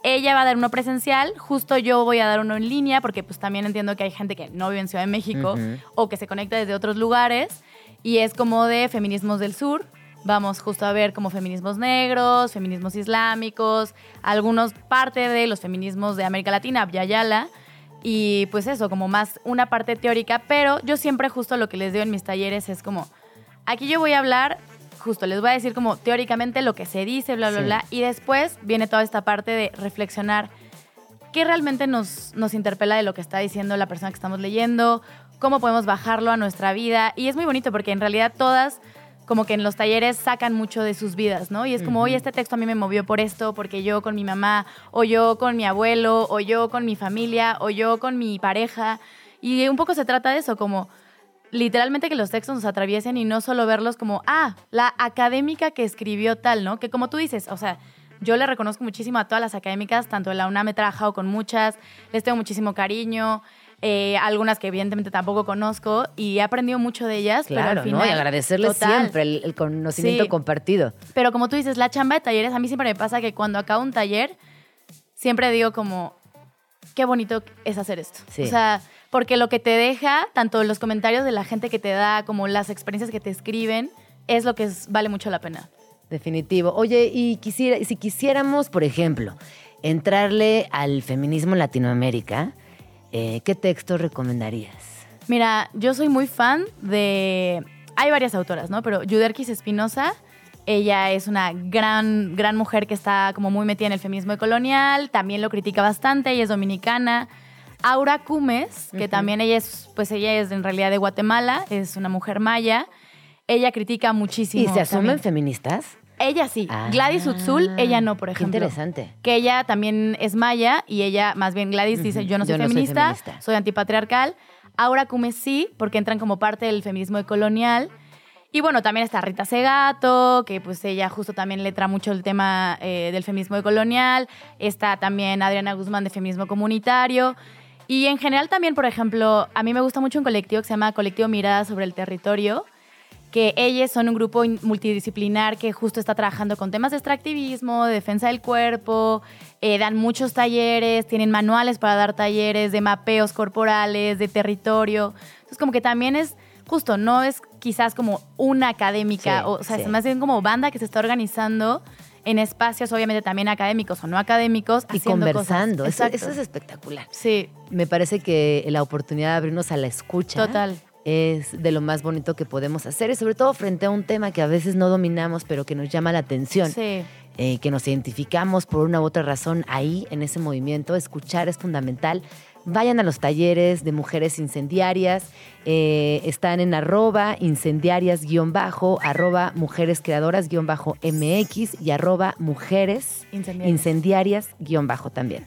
Speaker 4: Ella va a dar uno presencial, justo yo voy a dar uno en línea, porque pues también entiendo que hay gente que no vive en Ciudad de México o que se conecta desde otros lugares y es como de feminismos del sur. Vamos justo a ver como feminismos negros, feminismos islámicos, algunos parte de los feminismos de América Latina, Abya y pues eso, como más una parte teórica, pero yo siempre justo lo que les digo en mis talleres es como, aquí yo voy a hablar, justo les voy a decir como teóricamente lo que se dice, bla, bla,
Speaker 2: Sí.
Speaker 4: bla, y después viene toda esta parte de reflexionar qué realmente nos, nos interpela de lo que está diciendo la persona que estamos leyendo, cómo podemos bajarlo a nuestra vida. Y es muy bonito porque en realidad todas, como que en los talleres sacan mucho de sus vidas, ¿no? Y es como, oye, este texto a mí me movió por esto, porque yo con mi mamá, o yo con mi abuelo, o yo con mi familia, o yo con mi pareja. Y un poco se trata de eso, como literalmente que los textos nos atraviesen y no solo verlos como, ah, la académica que escribió tal, ¿no? Que como tú dices, o sea, yo le reconozco muchísimo a todas las académicas, tanto de la UNAM he trabajado con muchas, les tengo muchísimo cariño, eh, algunas que evidentemente tampoco conozco y he aprendido mucho de ellas, pero
Speaker 2: Claro,
Speaker 4: al final...
Speaker 2: ¿no? Y agradecerles
Speaker 4: total.
Speaker 2: siempre el, el conocimiento
Speaker 4: Sí.
Speaker 2: compartido.
Speaker 4: Pero como tú dices, la chamba de talleres, a mí siempre me pasa que cuando acabo un taller, siempre digo como, qué bonito es hacer esto.
Speaker 2: Sí.
Speaker 4: O sea, porque lo que te deja, tanto los comentarios de la gente que te da, como las experiencias que te escriben, es lo que es- vale mucho la pena.
Speaker 2: Definitivo. Oye, y quisiera, si quisiéramos, por ejemplo, entrarle al feminismo en Latinoamérica, eh, ¿qué texto recomendarías?
Speaker 4: Mira, yo soy muy fan de... Hay varias autoras, ¿no? Pero Yuderquis Espinosa, ella es una gran, gran mujer que está como muy metida en el feminismo colonial, también lo critica bastante, ella es dominicana. Aura Cumes, que también ella es, pues ella es en realidad de Guatemala, es una mujer maya. Ella critica muchísimo.
Speaker 2: ¿Y se asumen feministas?
Speaker 4: Ella sí.
Speaker 2: Ah,
Speaker 4: Gladys Utzul, ella no, por
Speaker 2: Qué
Speaker 4: ejemplo.
Speaker 2: interesante.
Speaker 4: Que ella también es maya y ella, más bien Gladys dice, yo no soy,
Speaker 2: yo no soy
Speaker 4: feminista,
Speaker 2: feminista.
Speaker 4: soy antipatriarcal. Aura Cumes sí, porque entran como parte del feminismo colonial. Y bueno, también está Rita Segato, que pues ella justo también letra mucho el tema eh, del feminismo colonial. Está también Adriana Guzmán de feminismo comunitario. Y en general también, por ejemplo, a mí me gusta mucho un colectivo que se llama Colectivo Mirada sobre el Territorio, que ellos son un grupo in- multidisciplinar que justo está trabajando con temas de extractivismo, de defensa del cuerpo, eh, dan muchos talleres, tienen manuales para dar talleres de mapeos corporales, de territorio. Entonces como que también es justo, no es quizás como una académica,
Speaker 2: Sí,
Speaker 4: o, o sea,
Speaker 2: sí.
Speaker 4: es más bien como banda que se está organizando en espacios obviamente también académicos o no académicos.
Speaker 2: Y
Speaker 4: haciendo cosas.
Speaker 2: conversando. Eso es espectacular.
Speaker 4: Sí,
Speaker 2: Me parece que la oportunidad de abrirnos a la escucha
Speaker 4: total.
Speaker 2: es de lo más bonito que podemos hacer y sobre todo frente a un tema que a veces no dominamos pero que nos llama la atención.
Speaker 4: Sí.
Speaker 2: eh, que nos identificamos por una u otra razón ahí, en ese movimiento. Escuchar es fundamental. Vayan a los talleres de mujeres incendiarias. eh, están en arroba incendiarias-bajo, arroba mujeres creadoras-bajo MX y arroba mujeres
Speaker 4: Incendiarias.
Speaker 2: incendiarias-bajo también.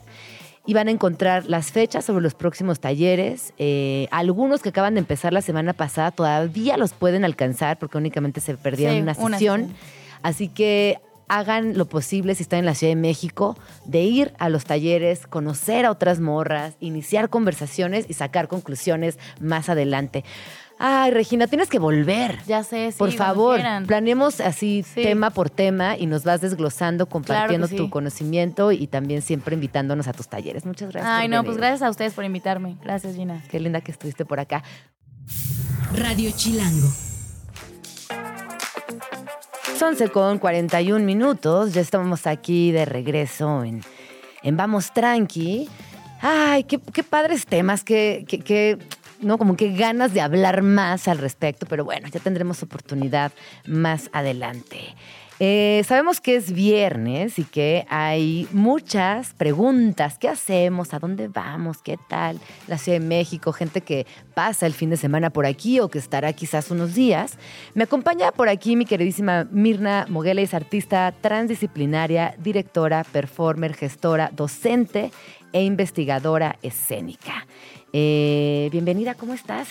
Speaker 2: Y van a encontrar las fechas sobre los próximos talleres. eh, algunos que acaban de empezar la semana pasada todavía los pueden alcanzar porque únicamente se perdieron
Speaker 4: Sí,
Speaker 2: una
Speaker 4: una
Speaker 2: sesión. Así que hagan lo posible si están en la Ciudad de México de ir a los talleres, conocer a otras morras, iniciar conversaciones y sacar conclusiones más adelante. Ay, Regina, tienes que volver.
Speaker 4: Ya sé, sí.
Speaker 2: Por favor,
Speaker 4: quieran.
Speaker 2: planeemos así
Speaker 4: Sí.
Speaker 2: tema por tema y nos vas desglosando, compartiendo
Speaker 4: sí.
Speaker 2: tu conocimiento y también siempre invitándonos a tus talleres. Muchas gracias.
Speaker 4: Ay,
Speaker 2: por
Speaker 4: no,
Speaker 2: venir.
Speaker 4: pues gracias a ustedes por invitarme. Gracias, Gina.
Speaker 2: Qué linda que estuviste por acá.
Speaker 5: Radio Chilango.
Speaker 2: 11 con 41 minutos. Ya estamos aquí de regreso en, Vamos Tranqui. Ay, qué, padres temas, qué, ¿no? Como que ganas de hablar más al respecto, pero bueno, ya tendremos oportunidad más adelante. Eh, sabemos que es viernes y que hay muchas preguntas. ¿Qué hacemos? ¿A dónde vamos? ¿Qué tal? La Ciudad de México, gente que pasa el fin de semana por aquí o que estará quizás unos días. Me acompaña por aquí mi queridísima Mirna Moguela, es artista transdisciplinaria, directora, performer, gestora, docente e investigadora escénica. Eh, bienvenida, ¿cómo estás?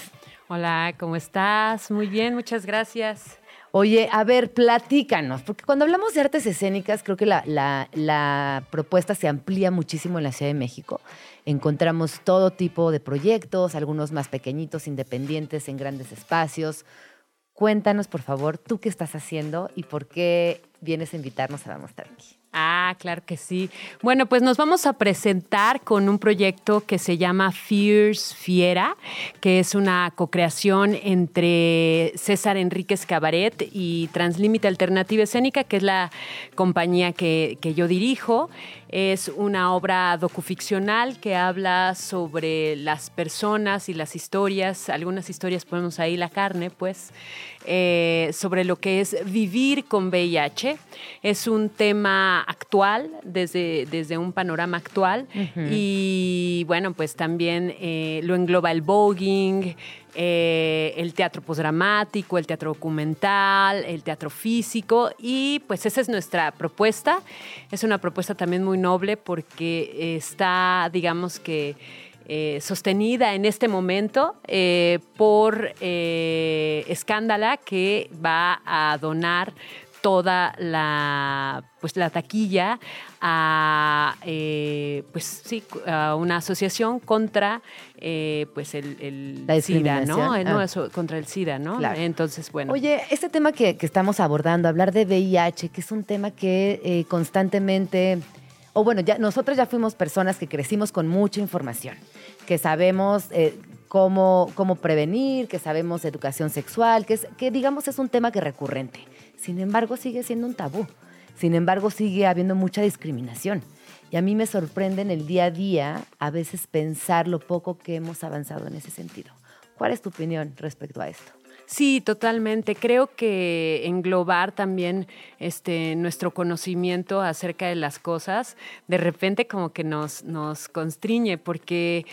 Speaker 6: Hola, ¿cómo estás? Muy bien, muchas gracias.
Speaker 2: Oye, a ver, platícanos, porque cuando hablamos de artes escénicas, creo que la, la- propuesta se amplía muchísimo en la Ciudad de México. Encontramos todo tipo de proyectos, algunos más pequeñitos, independientes, en grandes espacios. Cuéntanos, por favor, tú qué estás haciendo y por qué vienes a invitarnos a Vamos Tranqui.
Speaker 6: Ah, claro que sí. Bueno, pues nos vamos a presentar con un proyecto que se llama Fierce Fiera, que es una co-creación entre César Enríquez Cabaret y Translímite Alternativa Escénica, que es la compañía que, que yo dirijo. Es una obra docuficcional que habla sobre las personas y las historias, algunas historias ponemos ahí la carne, pues, eh, sobre lo que es vivir con VIH. Es un tema actual, desde, desde un panorama actual, y bueno, pues también eh, lo engloba el voguing, eh, el teatro posdramático, el teatro documental, el teatro físico y pues esa es nuestra propuesta. Es una propuesta también muy noble porque está, digamos que, eh, sostenida en este momento eh, por Escándala que va a donar toda la, pues, la taquilla a, eh, pues, sí, a una asociación contra eh, pues el, SIDA, ¿no? Eh, no, ah. eso, contra el SIDA, ¿no? Entonces, bueno.
Speaker 2: Oye, este tema que, estamos abordando, hablar de VIH, que es un tema que constantemente, o bueno, ya nosotros ya fuimos personas que crecimos con mucha información, que sabemos cómo, cómo prevenir, que sabemos educación sexual, que, es, que digamos es un tema que recurrente. Sin embargo, sigue siendo un tabú. Sin embargo, sigue habiendo mucha discriminación. Y a mí me sorprende en el día a día a veces pensar lo poco que hemos avanzado en ese sentido. ¿Cuál es tu opinión respecto a esto?
Speaker 6: Sí, totalmente. Creo que englobar también este, nuestro conocimiento acerca de las cosas, de repente como que nos, nos constriñe, porque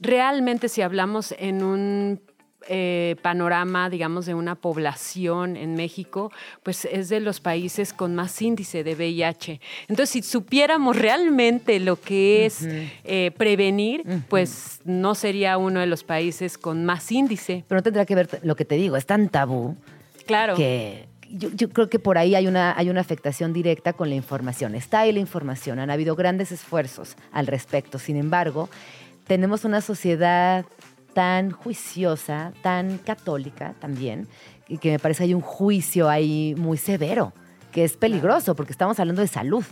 Speaker 6: realmente si hablamos en un eh, panorama, digamos, de una población en México, pues es de los países con más índice de VIH. Entonces, si supiéramos realmente lo que es eh, prevenir, pues no sería uno de los países con más índice.
Speaker 2: Pero no tendrá que ver lo que te digo, es tan tabú.
Speaker 6: Claro.
Speaker 2: Que yo, creo que por ahí hay una, hay una afectación directa con la información. Está ahí la información, han habido grandes esfuerzos al respecto. Sin embargo, tenemos una sociedad tan juiciosa, tan católica también, y que me parece hay un juicio ahí muy severo, que es peligroso porque estamos hablando de salud.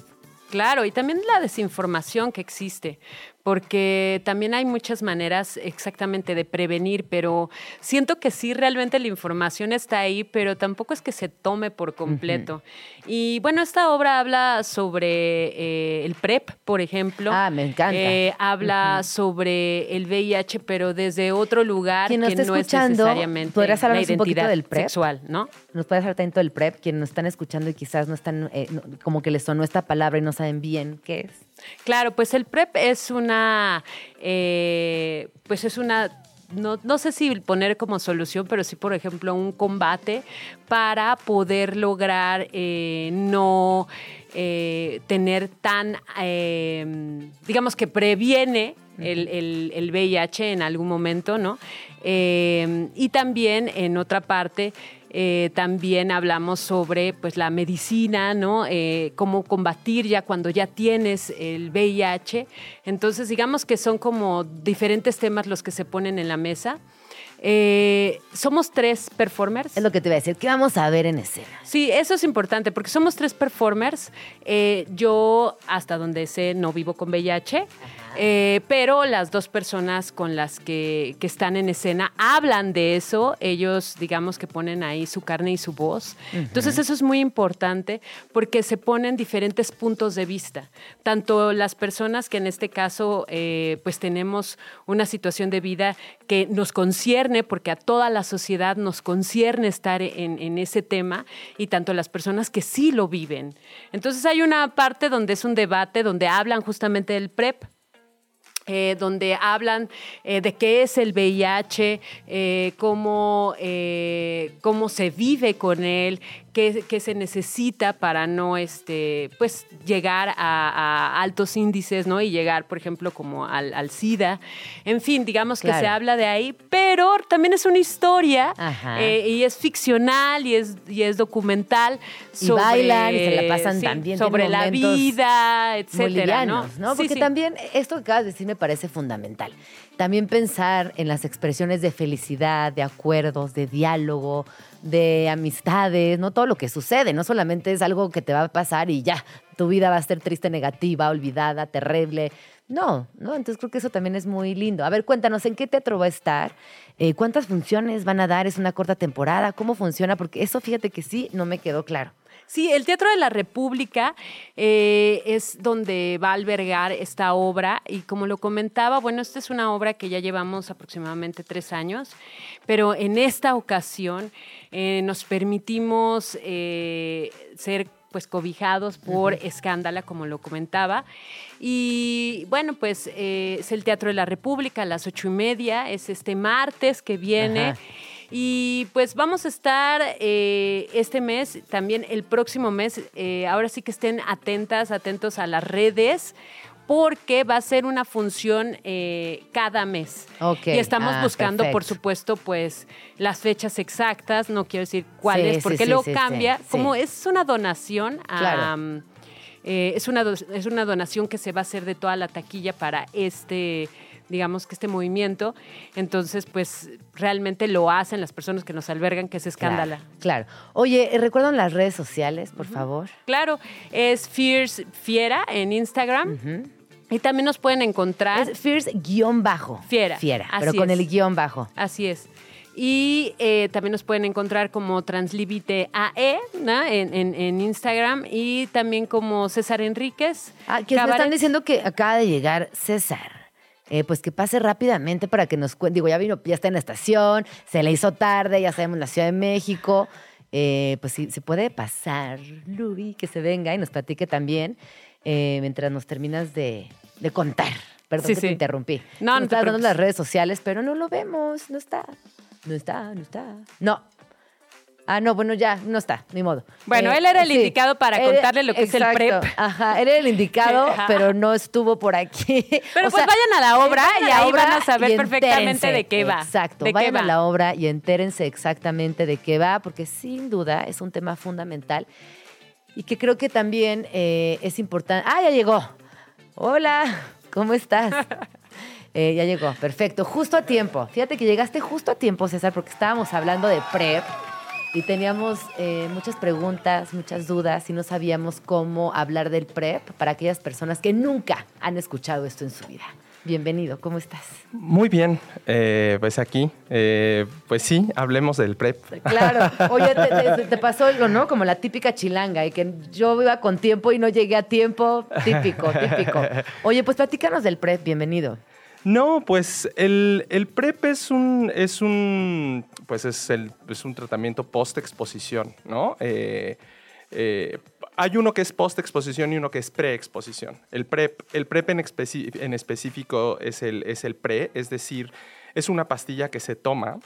Speaker 6: Claro, y también la desinformación que existe, porque también hay muchas maneras exactamente de prevenir, pero siento que sí, realmente la información está ahí, pero tampoco es que se tome por completo. Y bueno, esta obra habla sobre eh, el PrEP, por ejemplo.
Speaker 2: Ah, me encanta.
Speaker 6: Eh, habla sobre el VIH, pero desde otro lugar que no es necesariamente
Speaker 2: ¿podrías la identidad del PrEP?
Speaker 6: sexual, ¿no?
Speaker 2: ¿Nos puedes hablar tanto del PrEP? Quienes nos están escuchando y quizás no están, eh, como que les sonó esta palabra y no saben bien qué es.
Speaker 6: Claro, pues el PrEP es una, eh, pues es una no, sé si poner como solución, pero sí, por ejemplo, un combate para poder lograr eh, no eh, tener tan, digamos que previene el, el, VIH en algún momento, ¿no? y también en otra parte eh, también hablamos sobre pues, la medicina, ¿no? Eh, cómo combatir ya cuando ya tienes el VIH. Entonces, digamos que son como diferentes temas los que se ponen en la mesa. Eh, somos tres performers.
Speaker 2: Es lo que te iba a decir. ¿Qué vamos a ver en escena?
Speaker 6: Sí, eso es importante porque somos tres performers. yo, hasta donde sé, no vivo con VIH. Eh, pero las dos personas con las que, están en escena hablan de eso, ellos digamos que ponen ahí su carne y su voz. Entonces eso es muy importante porque se ponen diferentes puntos de vista, tanto las personas que en este caso eh, pues tenemos una situación de vida que nos concierne, porque a toda la sociedad nos concierne estar en, en ese tema, y tanto las personas que sí lo viven. Entonces hay una parte donde es un debate, donde hablan justamente del PrEP, eh, donde hablan eh, de qué es el VIH, eh, cómo, cómo se vive con él, qué, se necesita para no este, pues, llegar a, altos índices, ¿no? Y llegar, por ejemplo, como al, SIDA. En fin, digamos que se habla de ahí, pero también es una historia eh, y es ficcional y es, y es documental.
Speaker 2: Y bailan y se la pasan también.
Speaker 6: Sobre la vida, etcétera, ¿no?
Speaker 2: Porque también esto que acabas de decir me parece fundamental. También pensar en las expresiones de felicidad, de acuerdos, de diálogo, de amistades, no todo lo que sucede, no solamente es algo que te va a pasar y ya, tu vida va a ser triste, negativa, olvidada, terrible. No, no, entonces creo que eso también es muy lindo. A ver, cuéntanos, ¿en qué teatro va a estar? Eh, ¿Cuántas funciones van a dar? ¿Es una corta temporada? ¿Cómo funciona? Porque eso fíjate que sí, no me quedó claro.
Speaker 6: Sí, el Teatro de la República eh, es donde va a albergar esta obra y como lo comentaba, bueno, esta es una obra que ya llevamos aproximadamente tres años, pero en esta ocasión eh, nos permitimos eh, ser pues cobijados por Escándala, como lo comentaba. Y bueno, pues es el Teatro de la República a las ocho y media, es este martes que viene.
Speaker 2: Ajá.
Speaker 6: Y pues vamos a estar eh, este mes, también el próximo mes, eh, ahora sí que estén atentas, atentos a las redes, porque va a ser una función eh, cada mes.
Speaker 2: Ok,
Speaker 6: Y estamos
Speaker 2: ah,
Speaker 6: buscando, por supuesto, pues las fechas exactas, no quiero decir cuáles,
Speaker 2: Sí,
Speaker 6: porque
Speaker 2: sí,
Speaker 6: luego
Speaker 2: sí,
Speaker 6: cambia. Como es una donación a...
Speaker 2: Claro.
Speaker 6: um, eh, es, una, es una donación que se va a hacer de toda la taquilla para este digamos que este movimiento, entonces pues realmente lo hacen las personas que nos albergan, que es escándala.
Speaker 2: Claro. claro. Oye, eh, ¿recuerdan las redes sociales, por favor?
Speaker 6: Claro, es Fierce Fiera en Instagram. Y también nos pueden encontrar.
Speaker 2: Es Fierce guion bajo.
Speaker 6: Fiera,
Speaker 2: Fiera,
Speaker 6: así
Speaker 2: pero con
Speaker 6: es.
Speaker 2: el guion bajo.
Speaker 6: Así es. Y eh, también nos pueden encontrar como Translibite AE ¿no? en, en- en Instagram y también como César Enríquez.
Speaker 2: Ah, que me están diciendo que acaba de llegar César. Eh, pues que pase rápidamente para que nos cuente. Digo, ya vino, ya está en la estación, se le hizo tarde, ya sabemos la Ciudad de México. Eh, pues si se puede pasar, Luis, que se venga y nos platique también eh, mientras nos terminas de, de contar. Perdón
Speaker 6: Sí,
Speaker 2: que
Speaker 6: sí.
Speaker 2: te interrumpí.
Speaker 6: No,
Speaker 2: Nos
Speaker 6: no te
Speaker 2: está dando las redes sociales, pero no lo vemos, no está. No está, no está. No. Ah, no, bueno, ya, no está, ni modo.
Speaker 6: Bueno, él era el indicado para contarle lo que es el prep.
Speaker 2: Ajá, era el indicado, pero no estuvo por aquí.
Speaker 6: Pero
Speaker 2: O
Speaker 6: pues
Speaker 2: sea,
Speaker 6: vayan a la obra y
Speaker 2: a la
Speaker 6: ahí van a saber perfectamente de qué va.
Speaker 2: Exacto, vayan a
Speaker 6: va.
Speaker 2: la obra y entérense exactamente de qué va, porque sin duda es un tema fundamental y que creo que también eh, es importante. ¡Ah, ya llegó! Hola, ¿cómo estás? Eh, ya llegó, perfecto, justo a tiempo. Fíjate que llegaste justo a tiempo, César, porque estábamos hablando de PrEP y teníamos eh, muchas preguntas, muchas dudas y no sabíamos cómo hablar del PrEP para aquellas personas que nunca han escuchado esto en su vida. Bienvenido, ¿cómo estás?
Speaker 7: Muy bien, eh, pues aquí, eh, pues sí, hablemos del PrEP.
Speaker 2: Claro. Oye, te, te- te pasó algo, ¿no? Como la típica chilanga, y que yo iba con tiempo y no llegué a tiempo. Típico, típico. Oye, pues platícanos del PrEP, bienvenido.
Speaker 7: No, pues el, el PrEP es un, es un, pues es, el, es un tratamiento post-exposición, ¿no? Eh, eh, hay uno que es post-exposición y uno que es pre-exposición. El PrEP, el PrEP en, en específico es el, es el pre, es decir, es una pastilla que se toma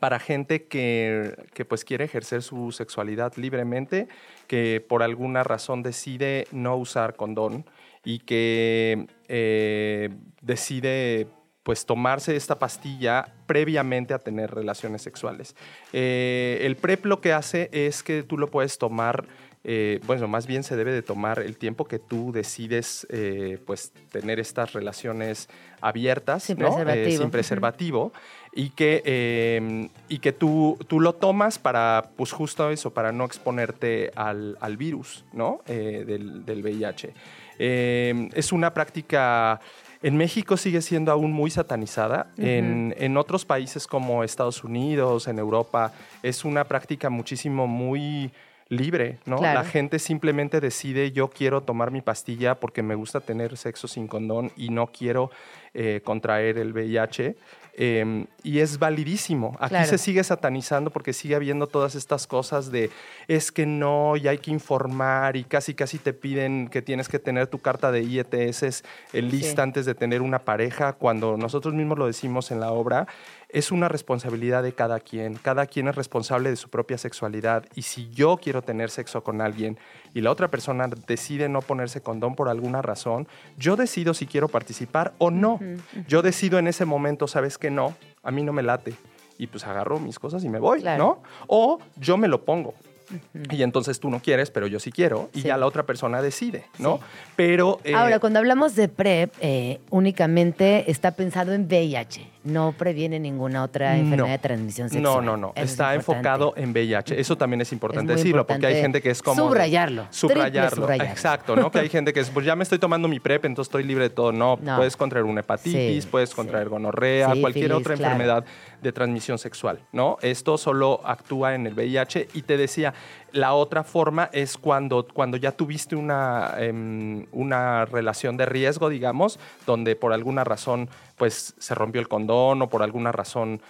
Speaker 7: para gente que, que, pues quiere ejercer su sexualidad libremente, que por alguna razón decide no usar condón y que eh, decide pues tomarse esta pastilla previamente a tener relaciones sexuales. Eh, el PrEP lo que hace es que tú lo puedes tomar eh, bueno, más bien se debe de tomar el tiempo que tú decides eh, pues tener estas relaciones abiertas,
Speaker 2: Sin
Speaker 7: ¿no?
Speaker 2: Preservativo.
Speaker 7: sin preservativo y que, eh, y que tú, tú lo tomas para, pues justo eso, para no exponerte al, al virus, ¿no? Del, del VIH. Eh, es una práctica... En México sigue siendo aún muy satanizada. en, en otros países como Estados Unidos, en Europa, es una práctica muchísimo muy libre, ¿no?
Speaker 2: Claro.
Speaker 7: La gente simplemente decide yo quiero tomar mi pastilla porque me gusta tener sexo sin condón y no quiero eh, contraer el VIH. Eh, y es validísimo. Aquí
Speaker 2: Claro.
Speaker 7: se sigue satanizando porque sigue habiendo todas estas cosas de es que no y hay que informar y casi casi te piden que tienes que tener tu carta de IETS el lista antes de tener una pareja cuando nosotros mismos lo decimos en la obra es una responsabilidad de cada quien. Cada quien es responsable de su propia sexualidad. Y si yo quiero tener sexo con alguien y la otra persona decide no ponerse condón por alguna razón, yo decido si quiero participar o no. Yo decido en ese momento, ¿sabes que no? A mí no me late. Y pues agarro mis cosas y me voy,
Speaker 2: Claro.
Speaker 7: ¿no? O yo me lo pongo. Y entonces tú no quieres, pero yo sí quiero, y
Speaker 2: Sí.
Speaker 7: ya la otra persona decide, ¿no?
Speaker 2: Sí.
Speaker 7: Pero... eh,
Speaker 2: Ahora, cuando hablamos de PrEP, eh, únicamente está pensado en VIH. No previene ninguna otra enfermedad
Speaker 7: No.
Speaker 2: de transmisión
Speaker 7: No,
Speaker 2: sexual.
Speaker 7: no, no.
Speaker 2: Eso es
Speaker 7: Está enfocado en VIH. Eso también es importante decirlo, porque hay gente que es como.
Speaker 2: subrayarlo,
Speaker 7: Subrayarlo.
Speaker 2: subrayarlo.
Speaker 7: Exacto, ¿no? Que hay gente que es, pues ya me estoy tomando mi PrEP, entonces estoy libre de todo. No,
Speaker 2: No.
Speaker 7: puedes contraer una hepatitis,
Speaker 2: Sí,
Speaker 7: puedes
Speaker 2: sí.
Speaker 7: contraer gonorrea,
Speaker 2: Sí,
Speaker 7: cualquier otra
Speaker 2: claro.
Speaker 7: enfermedad de transmisión sexual, ¿no? Esto solo actúa en el VIH y te decía, la otra forma es cuando, cuando ya tuviste una, em, una relación de riesgo, digamos, donde por alguna razón pues se rompió el condón o por alguna razón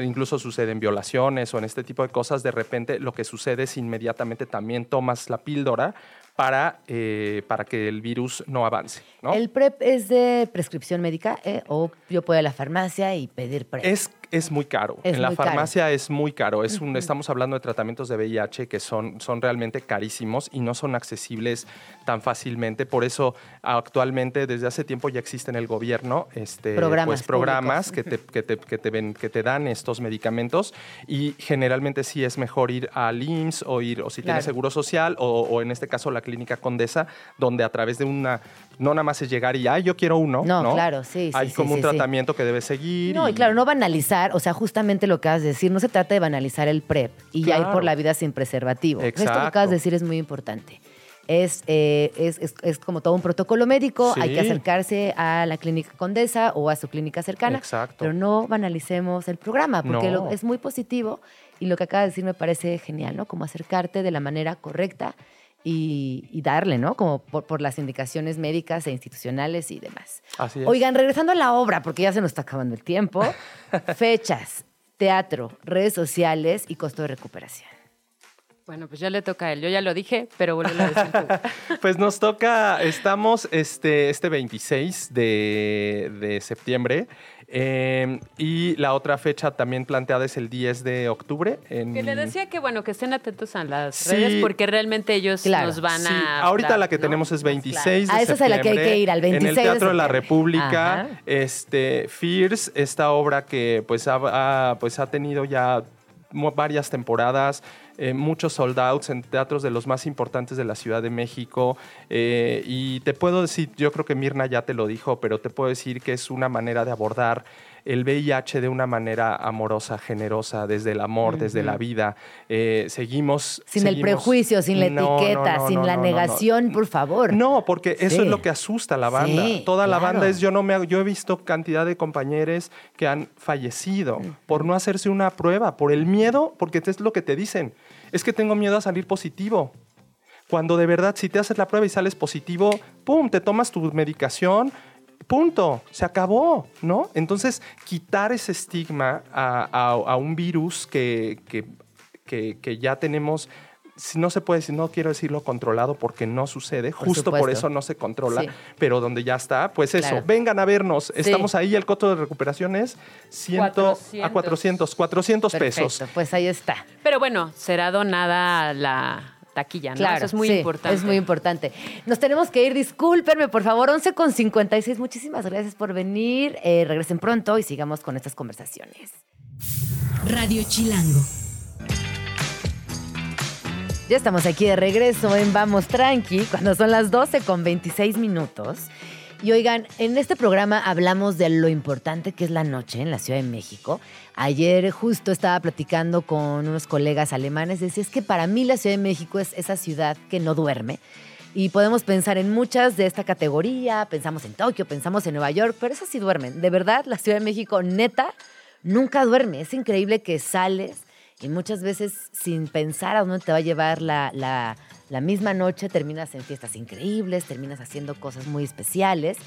Speaker 7: incluso suceden violaciones o en este tipo de cosas, de repente lo que sucede es inmediatamente también tomas la píldora para, eh, para que el virus no avance, ¿no?
Speaker 2: ¿El PrEP es de prescripción médica eh? o yo puedo ir a la farmacia y pedir PrEP?
Speaker 7: Es, es muy caro.
Speaker 2: Es
Speaker 7: en la
Speaker 2: caro.
Speaker 7: farmacia es muy caro. Es un, estamos hablando de tratamientos de VIH que son, son realmente carísimos y no son accesibles tan fácilmente. Por eso actualmente, desde hace tiempo ya existe en el gobierno este,
Speaker 2: Programas
Speaker 7: pues, programas que te, que, te, que, te ven- que te dan estos medicamentos y generalmente sí es mejor ir al IMSS o ir, o si
Speaker 2: Claro.
Speaker 7: tienes seguro social o, o en este caso la clínica Condesa, donde a través de una, no nada más es llegar y, ay, yo quiero uno.
Speaker 2: No,
Speaker 7: No,
Speaker 2: claro, sí, sí,
Speaker 7: Hay
Speaker 2: sí,
Speaker 7: como
Speaker 2: sí,
Speaker 7: un
Speaker 2: sí.
Speaker 7: tratamiento que debes seguir.
Speaker 2: No, y claro, no banalizar, o sea, justamente lo que acabas de decir, no se trata de banalizar el PrEP y ya ir por la vida sin preservativo. Esto que
Speaker 7: Exacto.
Speaker 2: acabas de decir es muy importante. Es, eh, es, es- es como todo un protocolo médico, hay que
Speaker 7: Sí.
Speaker 2: acercarse a la clínica Condesa o a su clínica cercana,
Speaker 7: Exacto.
Speaker 2: pero no banalicemos el programa, porque
Speaker 7: No.
Speaker 2: lo- es muy positivo y lo que acabas de decir me parece genial, ¿no? Como acercarte de la manera correcta y, y darle, ¿no? Como por, por las indicaciones médicas e institucionales y demás.
Speaker 7: Así es.
Speaker 2: Oigan, regresando a la obra, porque ya se nos está acabando el tiempo, fechas, teatro, redes sociales y costo de recuperación.
Speaker 6: Bueno, pues ya le toca a él. Yo ya lo dije, pero vuelvo a decir tú.
Speaker 7: Pues nos toca, estamos este, este 26 de, de septiembre eh, y la otra fecha también planteada es el 10 de octubre. En,
Speaker 6: Que le decía que, bueno, que estén atentos a las
Speaker 7: Sí.
Speaker 6: redes porque realmente ellos
Speaker 2: Claro.
Speaker 6: nos van
Speaker 7: Sí,
Speaker 6: a...
Speaker 7: ahorita
Speaker 6: dar,
Speaker 7: la que
Speaker 6: ¿no?
Speaker 7: tenemos es
Speaker 6: Más
Speaker 7: 26 de
Speaker 2: A esa es a la que hay que ir, al 26
Speaker 7: En el Teatro de, la. República,
Speaker 2: Ajá.
Speaker 7: este, Fierce, esta obra que pues ha, ha- pues, ha tenido ya varias temporadas, eh, muchos sold outs en teatros de los más importantes de la Ciudad de México. eh, y te puedo decir, yo creo que Mirna ya te lo dijo, pero te puedo decir que es una manera de abordar el VIH de una manera amorosa, generosa, desde el amor, desde la vida. Eh, seguimos...
Speaker 2: Sin el prejuicio, sin la
Speaker 7: No,
Speaker 2: etiqueta,
Speaker 7: no,
Speaker 2: sin la negación, por favor.
Speaker 7: No, porque eso es lo que asusta a la banda.
Speaker 2: Sí,
Speaker 7: Toda la banda es, yo no me hago- yo he visto cantidad de compañeros que han fallecido por no hacerse una prueba, por el miedo, porque es lo que te dicen. Es que tengo miedo a salir positivo. Cuando de verdad, si te haces la prueba y sales positivo, pum, te tomas tu medicación, punto, se acabó, ¿no? Entonces, quitar ese estigma a, a- a un virus que, que- que- que ya tenemos, si no se puede decir, no quiero decirlo controlado porque no sucede,
Speaker 2: Por
Speaker 7: justo por eso no se controla,
Speaker 2: Sí.
Speaker 7: pero donde ya está, pues eso,
Speaker 2: Claro.
Speaker 7: vengan a vernos, estamos ahí, el costo de recuperación es 100 a
Speaker 6: 400.
Speaker 7: 400, 400 pesos.
Speaker 2: Pues ahí está.
Speaker 6: Pero bueno, será donada la taquilla, ¿no?
Speaker 2: Claro,
Speaker 6: Eso es muy
Speaker 2: sí,
Speaker 6: importante.
Speaker 2: Es muy importante. Nos tenemos que ir, discúlpenme, por favor, 11 con 56. Muchísimas gracias por venir. Eh, regresen pronto y sigamos con estas conversaciones.
Speaker 5: Radio Chilango.
Speaker 2: Ya estamos aquí de regreso en Vamos Tranqui, cuando son las 12 con 26 minutos. Y oigan, en este programa hablamos de lo importante que es la noche en la Ciudad de México. Ayer justo estaba platicando con unos colegas alemanes. Decía, es que para mí la Ciudad de México es esa ciudad que no duerme. Y podemos pensar en muchas de esta categoría. Pensamos en Tokio, pensamos en Nueva York, pero esas sí duermen. De verdad, la Ciudad de México, neta, nunca duerme. Es increíble que sales y muchas veces sin pensar a dónde te va a llevar la, la- la misma noche, terminas en fiestas increíbles, terminas haciendo cosas muy especiales.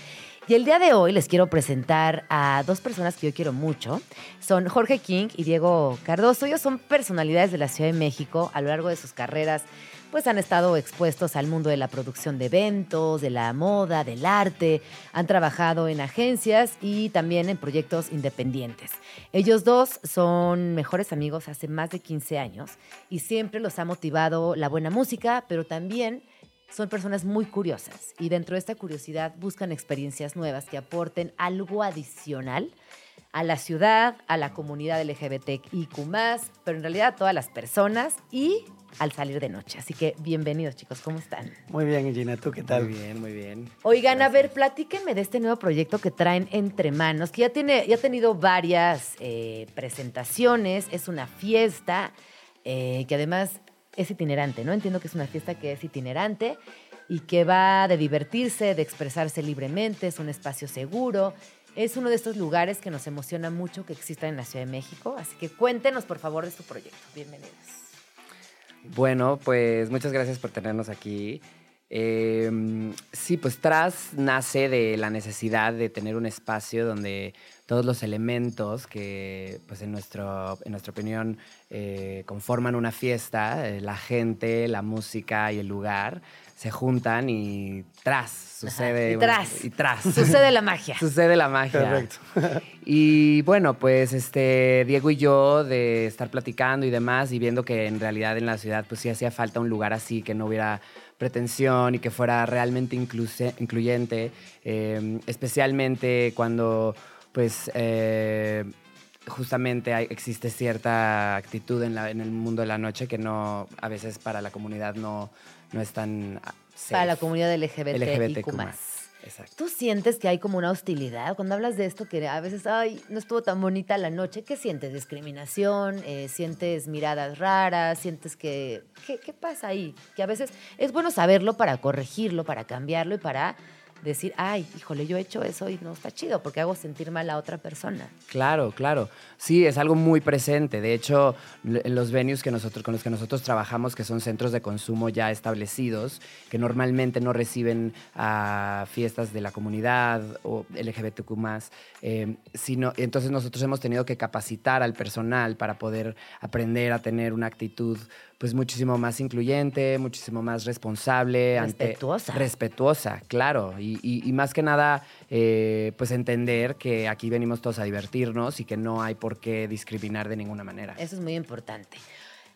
Speaker 2: Y el día de hoy les quiero presentar a dos personas que yo quiero mucho. Son Jorge King y Diego Cardoso. Ellos son personalidades de la Ciudad de México a lo largo de sus carreras. Pues han estado expuestos al mundo de la producción de eventos, de la moda, del arte. Han trabajado en agencias y también en proyectos independientes. Ellos dos son mejores amigos hace más de 15 años y siempre los ha motivado la buena música, pero también son personas muy curiosas y dentro de esta curiosidad buscan experiencias nuevas que aporten algo adicional a la ciudad, a la comunidad LGBTIQ+, pero en realidad a todas las personas y al salir de noche. Así que bienvenidos chicos, ¿cómo están?
Speaker 8: Muy bien, Gina, ¿tú qué tal?
Speaker 9: Muy bien, muy bien.
Speaker 2: Oigan, a ver, platíquenme de este nuevo proyecto que traen entre manos, que ya, tiene, ya ha tenido varias eh, presentaciones, es una fiesta eh, que además es itinerante, ¿no? Entiendo que es una fiesta que es itinerante y que va de divertirse, de expresarse libremente, es un espacio seguro. Es uno de estos lugares que nos emociona mucho que existan en la Ciudad de México. Así que cuéntenos, por favor, de su proyecto. Bienvenidos.
Speaker 9: Bueno, pues muchas gracias por tenernos aquí. Eh, sí, pues Tras nace de la necesidad de tener un espacio donde todos los elementos que, pues en, nuestro, en nuestra opinión, eh, conforman una fiesta, eh, la gente, la música y el lugar, se juntan y tras sucede
Speaker 2: y tras.
Speaker 9: y tras
Speaker 2: Sucede la magia.
Speaker 9: sucede la magia
Speaker 8: Correcto.
Speaker 9: y bueno pues este Diego y yo de estar platicando y demás y viendo que en realidad en la ciudad pues sí hacía falta un lugar así que no hubiera pretensión y que fuera realmente incluse- incluyente eh, especialmente cuando pues eh, justamente hay- existe cierta actitud en, la- en el mundo de la noche que no a veces para la comunidad no, no es tan ah,
Speaker 2: Para la comunidad LGBT,
Speaker 9: LGBTQ+.
Speaker 2: más.
Speaker 9: Exacto.
Speaker 2: ¿Tú sientes que hay como una hostilidad? Cuando hablas de esto, que a veces, ay, no estuvo tan bonita la noche, ¿qué sientes? ¿Discriminación? Eh, ¿Sientes miradas raras? ¿Sientes que... ¿qué, ¿Qué pasa ahí? Que a veces es bueno saberlo para corregirlo, para cambiarlo y para decir, ay, híjole, yo he hecho eso y no está chido porque hago sentir mal a otra persona.
Speaker 9: Claro, claro. Sí, es algo muy presente. De hecho, los venues que nosotros, con los que nosotros trabajamos, que son centros de consumo ya establecidos, que normalmente no reciben a fiestas de la comunidad o LGBTQ+, eh, sino, entonces nosotros hemos tenido que capacitar al personal para poder aprender a tener una actitud pues muchísimo más incluyente, muchísimo más responsable. ante-
Speaker 2: Respetuosa.
Speaker 9: respetuosa, claro. Y, y- y más que nada, eh, pues entender que aquí venimos todos a divertirnos y que no hay por qué discriminar de ninguna manera.
Speaker 2: Eso es muy importante.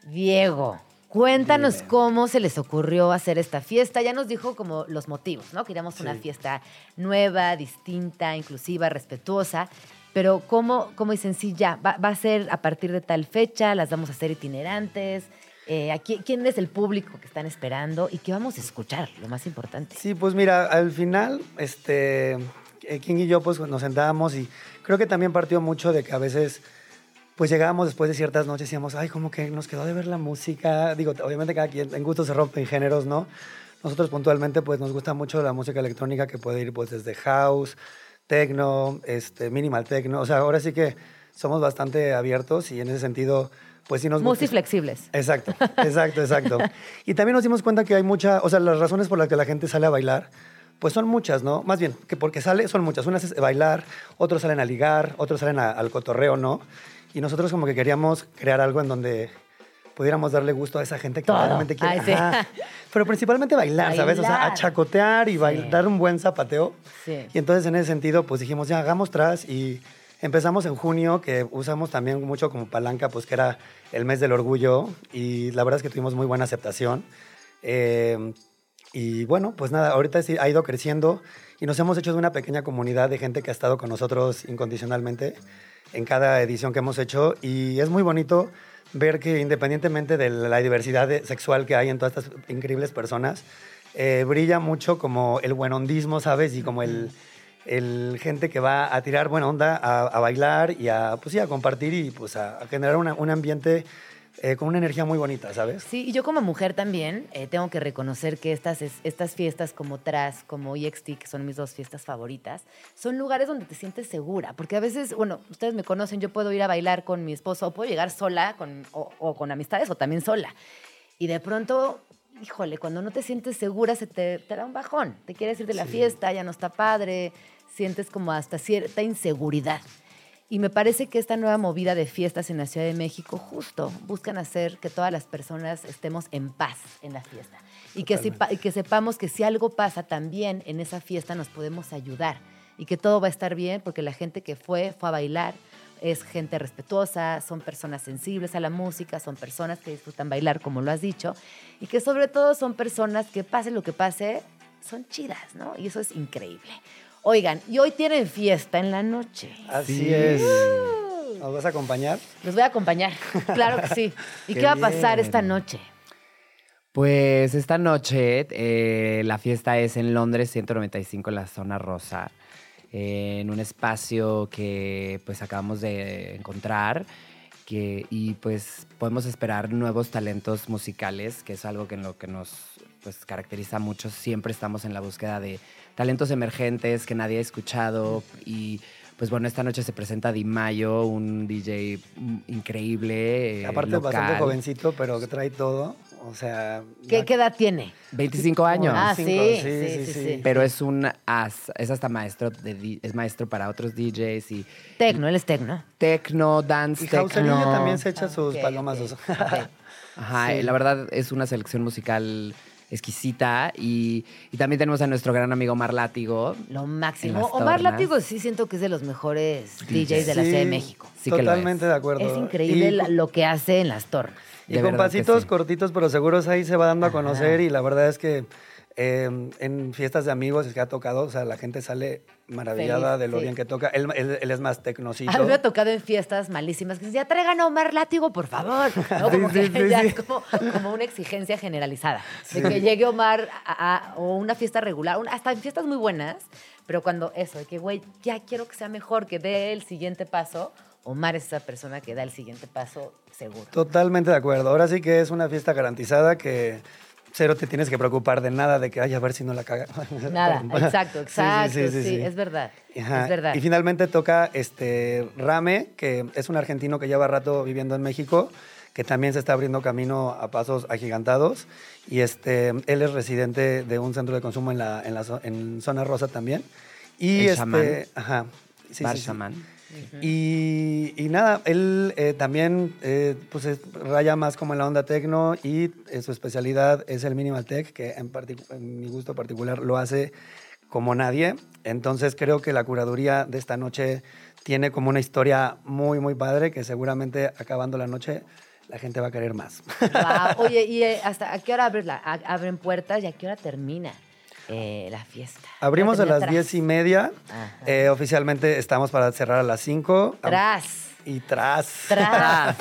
Speaker 2: Diego, cuéntanos cómo se les ocurrió hacer esta fiesta. Ya nos dijo como los motivos, ¿no? Queríamos una
Speaker 8: Sí.
Speaker 2: fiesta nueva, distinta, inclusiva, respetuosa. Pero ¿cómo, cómo dicen, sí, ya, va, va a ser a partir de tal fecha, las vamos a hacer itinerantes? Eh, ¿Quién es el público que están esperando y qué vamos a escuchar? Lo más importante.
Speaker 8: Sí, pues mira, al final, este, eh, King y yo pues nos sentábamos y creo que también partió mucho de que a veces pues llegábamos después de ciertas noches y decíamos, ay, como que nos quedó de ver la música. Digo, obviamente cada quien, en gusto se rompen géneros, ¿no? Nosotros puntualmente pues nos gusta mucho la música electrónica que puede ir pues desde house, techno, este, minimal techno. O sea, ahora sí que somos bastante abiertos y en ese sentido pues sí nos gusta.
Speaker 2: Multiflexibles.
Speaker 8: Exacto, exacto, exacto. Y también nos dimos cuenta que hay mucha, o sea, las razones por las que la gente sale a bailar, pues son muchas, ¿no? Más bien, que porque sale son muchas. Unas es bailar, otros salen a ligar, otros salen a- al cotorreo, ¿no? Y nosotros como que queríamos crear algo en donde pudiéramos darle gusto a esa gente que
Speaker 2: Todo.
Speaker 8: realmente quiere.
Speaker 2: Ay, sí.
Speaker 8: Ajá. Pero principalmente bailar, ¿sabes? O sea, a
Speaker 2: Bailar.
Speaker 8: chacotear y bail-
Speaker 2: Sí.
Speaker 8: dar un buen zapateo.
Speaker 2: Sí.
Speaker 8: Y entonces en ese sentido, pues dijimos, ya hagamos tras y empezamos en junio, que usamos también mucho como palanca, pues que era el mes del orgullo y la verdad es que tuvimos muy buena aceptación. Eh, y bueno, pues nada, ahorita ha ido creciendo y nos hemos hecho de una pequeña comunidad de gente que ha estado con nosotros incondicionalmente en cada edición que hemos hecho y es muy bonito ver que independientemente de la diversidad sexual que hay en todas estas increíbles personas, eh, brilla mucho como el buenondismo, ¿sabes? Y como el, el gente que va a tirar buena onda, a, a bailar y a, pues sí, a compartir y pues a, a generar una- un ambiente eh, con una energía muy bonita, ¿sabes?
Speaker 2: Sí, y yo como mujer también eh, tengo que reconocer que estas, es- estas fiestas como Tras, como EXT, que son mis dos fiestas favoritas, son lugares donde te sientes segura. Porque a veces, bueno, ustedes me conocen, yo puedo ir a bailar con mi esposo o puedo llegar sola con, o, o con amistades o también sola. Y de pronto, híjole, cuando no te sientes segura se te, te da un bajón. Te quieres ir de la fiesta, ya no está padre, sientes como hasta cierta inseguridad. Y me parece que esta nueva movida de fiestas en la Ciudad de México justo buscan hacer que todas las personas estemos en paz en la fiesta. Y que, sepa- y que sepamos que si algo pasa también en esa fiesta nos podemos ayudar. Y que todo va a estar bien porque la gente que fue, fue a bailar, es gente respetuosa, son personas sensibles a la música, son personas que disfrutan bailar, como lo has dicho. Y que sobre todo son personas que pase lo que pase, son chidas, ¿no? Y eso es increíble. Oigan, y hoy tienen fiesta en la noche.
Speaker 8: Así es. ¿Nos vas a acompañar?
Speaker 2: Los voy a acompañar, claro que sí. ¿Y qué,
Speaker 9: Qué
Speaker 2: va a pasar esta noche?
Speaker 9: Pues esta noche eh, la fiesta es en Londres 195 en la zona rosa, eh, en un espacio que pues acabamos de encontrar que, y pues podemos esperar nuevos talentos musicales, que es algo que en lo que nos pues, caracteriza mucho. Siempre estamos en la búsqueda de talentos emergentes que nadie ha escuchado y pues bueno, esta noche se presenta Di Mayo, un DJ increíble. eh,
Speaker 8: Aparte,
Speaker 9: local.
Speaker 8: bastante jovencito, pero que trae todo. O sea.
Speaker 2: ¿Qué, edad tiene?
Speaker 9: 25 años.
Speaker 2: Ah, sí,
Speaker 8: sí,
Speaker 2: sí,
Speaker 8: sí,
Speaker 2: sí,
Speaker 8: sí.
Speaker 2: sí.
Speaker 9: Pero es un as, es hasta maestro de es maestro para otros DJs y
Speaker 2: Tecno, él es tecno.
Speaker 9: techno, dance
Speaker 8: Y
Speaker 9: techno.
Speaker 8: Jauselillo también se echa sus
Speaker 2: Ok,
Speaker 8: palomazos.
Speaker 9: Ajá,
Speaker 2: Sí.
Speaker 9: y la verdad es una selección musical exquisita y, y también tenemos a nuestro gran amigo Mar Látigo.
Speaker 2: Lo máximo. Omar. Látigo sí siento que es de los mejores DJs de la
Speaker 8: Sí,
Speaker 2: Ciudad de México.
Speaker 9: Sí que lo
Speaker 8: Totalmente
Speaker 9: es.
Speaker 8: de acuerdo.
Speaker 2: Es increíble
Speaker 8: Y-
Speaker 2: lo que hace en las tornas.
Speaker 8: Y
Speaker 9: De
Speaker 8: con pasitos
Speaker 9: sí.
Speaker 8: cortitos, pero seguros ahí se va dando a
Speaker 2: Ajá.
Speaker 8: conocer y la verdad es que eh, en fiestas de amigos es que ha tocado, o sea, la gente sale maravillada
Speaker 2: Feliz,
Speaker 8: de lo
Speaker 2: sí.
Speaker 8: bien que toca. Él, él- él es más tecnocito.
Speaker 2: A mí me ha tocado en fiestas malísimas que dicen, ya traigan a Omar Látigo, por favor. ¿No? Como
Speaker 8: Sí,
Speaker 2: que
Speaker 8: sí, sí,
Speaker 2: ya es como, como una exigencia generalizada. De que llegue Omar a, a- o una fiesta regular, un- hasta en fiestas muy buenas, pero cuando eso, de que, güey, ya quiero que sea mejor, que dé el siguiente paso, Omar es esa persona que da el siguiente paso seguro.
Speaker 8: Totalmente de acuerdo. Ahora sí que es una fiesta garantizada que cero te tienes que preocupar de nada, de que, ay, a ver si no la caga.
Speaker 2: Nada, exacto,
Speaker 8: Sí, sí,
Speaker 2: exacto, sí,
Speaker 8: sí, sí, sí.
Speaker 2: es verdad.
Speaker 8: Ajá.
Speaker 2: Es verdad.
Speaker 8: Y finalmente toca este Rame, que es un argentino que lleva rato viviendo en México, que también se está abriendo camino a pasos agigantados. Y este, él es residente de un centro de consumo en, la, en, la en zona rosa también. Y
Speaker 9: El
Speaker 8: este, ajá. Sí,
Speaker 9: Bar
Speaker 8: sí, sí. Y, y nada, él eh, también eh, pues es- raya más como en la onda tecno y eh, su especialidad es el minimal tech, que en, mi gusto particular lo hace como nadie. Entonces creo que la curaduría de esta noche tiene como una historia muy, muy padre que seguramente acabando la noche la gente va a querer más.
Speaker 2: Oye, ¿y hasta a qué hora la- abren puertas y a qué hora termina eh, la fiesta?
Speaker 8: Abrimos a
Speaker 2: ¿Termina
Speaker 8: las
Speaker 2: tras?
Speaker 8: diez y media. Eh, oficialmente estamos para cerrar a las 5.
Speaker 2: Tras.
Speaker 8: Y tras.
Speaker 2: Tras.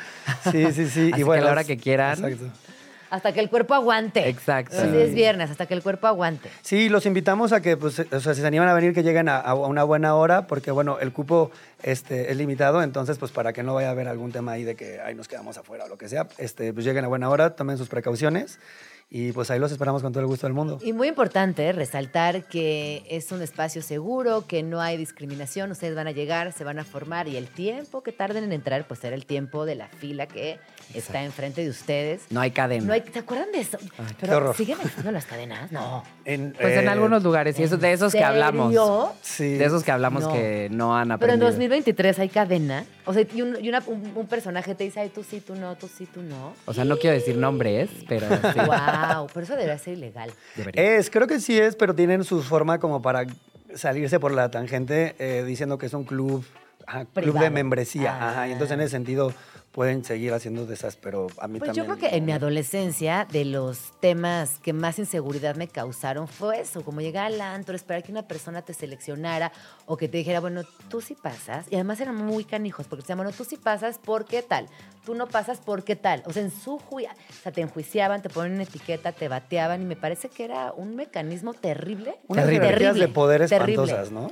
Speaker 8: sí, sí, sí.
Speaker 9: Así
Speaker 8: y
Speaker 9: que
Speaker 8: bueno,
Speaker 9: a la hora que quieran.
Speaker 8: Exacto.
Speaker 2: Hasta que el cuerpo aguante.
Speaker 9: Exacto.
Speaker 2: Así es viernes, hasta que el cuerpo aguante.
Speaker 8: Sí, los invitamos a que, pues, o sea, si se animan a venir, que lleguen a, a una buena hora, porque, bueno, el cupo este, es limitado, entonces, pues, para que no vaya a haber algún tema ahí de que, ay, nos quedamos afuera o lo que sea, este, pues, lleguen a buena hora, tomen sus precauciones y, pues, ahí los esperamos con todo el gusto del mundo.
Speaker 2: Y muy importante resaltar que es un espacio seguro, que no hay discriminación, ustedes van a llegar, se van a formar y el tiempo que tarden en entrar, pues será el tiempo de la fila que está enfrente de ustedes.
Speaker 9: No hay cadena.
Speaker 2: No hay, ¿Se acuerdan de eso?
Speaker 8: qué
Speaker 2: Pero
Speaker 8: horror.
Speaker 2: ¿siguen existiendo las cadenas? No.
Speaker 8: En,
Speaker 9: Pues en
Speaker 8: eh,
Speaker 9: algunos lugares, y eso, de esos que hablamos.
Speaker 8: Sí.
Speaker 9: De esos que hablamos
Speaker 2: No.
Speaker 9: que no han
Speaker 2: Pero en
Speaker 9: aprendido.
Speaker 2: 2023 hay cadena. O sea, y, un, y una- un, un personaje te dice, ay, tú sí, tú no, tú sí, tú no.
Speaker 9: O sea, no quiero decir nombres, pero sí.
Speaker 2: Wow, pero eso debería ser ilegal.
Speaker 9: debería.
Speaker 8: Es, creo que sí es, pero tienen su forma como para salirse por la tangente eh, diciendo que es un club, ajá, club de membresía.
Speaker 2: Ah.
Speaker 8: Ajá, y entonces en ese sentido pueden seguir haciendo de esas, pero a mí
Speaker 2: Pues
Speaker 8: también.
Speaker 2: yo creo que en mi adolescencia, de los temas que más inseguridad me causaron fue eso, como llegar al antro, esperar que una persona te seleccionara o que te dijera, bueno, tú sí pasas. Y además eran muy canijos, porque decían, bueno, tú sí pasas, ¿por qué tal? Tú no pasas, ¿por qué tal? O sea, en su juicio, o sea, te enjuiciaban, te ponían una etiqueta, te bateaban y me parece que era un mecanismo terrible.
Speaker 8: Unas
Speaker 2: terrible,
Speaker 8: de poder
Speaker 2: terrible.
Speaker 8: espantosas, ¿no?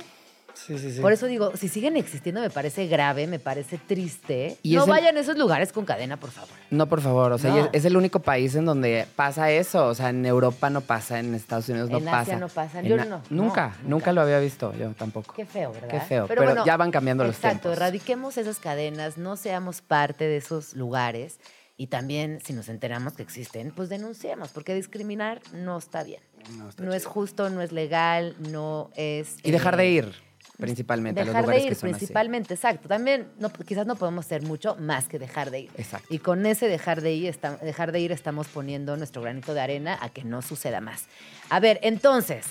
Speaker 8: Sí, sí, sí.
Speaker 2: Por eso digo, si siguen existiendo me parece grave, me parece triste.
Speaker 9: Y
Speaker 2: no
Speaker 9: es el-
Speaker 2: vayan a esos lugares con cadena, por favor.
Speaker 9: No, por favor. O sea,
Speaker 2: No.
Speaker 9: y es, es el único país en donde pasa eso. O sea, en Europa no pasa, en Estados Unidos no
Speaker 2: En
Speaker 9: pasa.
Speaker 2: Asia no pasa.
Speaker 9: En
Speaker 2: Yo no,
Speaker 9: Nunca,
Speaker 2: no,
Speaker 9: nunca,
Speaker 2: nunca.
Speaker 9: lo había visto. Yo tampoco.
Speaker 2: Qué feo, ¿verdad?
Speaker 9: Qué feo, pero ya van cambiando los
Speaker 2: Exacto,
Speaker 9: tiempos.
Speaker 2: erradiquemos esas cadenas, no seamos parte de esos lugares y también si nos enteramos que existen, pues denunciemos, porque discriminar no está bien.
Speaker 8: No, está
Speaker 2: No es justo, no es legal, no es...
Speaker 9: Y dejar
Speaker 2: eh,
Speaker 9: de ir, principalmente, a los
Speaker 2: Dejar de
Speaker 9: lugares
Speaker 2: ir,
Speaker 9: que son así.
Speaker 2: principalmente, exacto. También no, quizás no podemos hacer mucho más que dejar de ir.
Speaker 9: Exacto.
Speaker 2: Y con ese dejar de ir, dejar de ir estamos poniendo nuestro granito de arena a que no suceda más. A ver, entonces,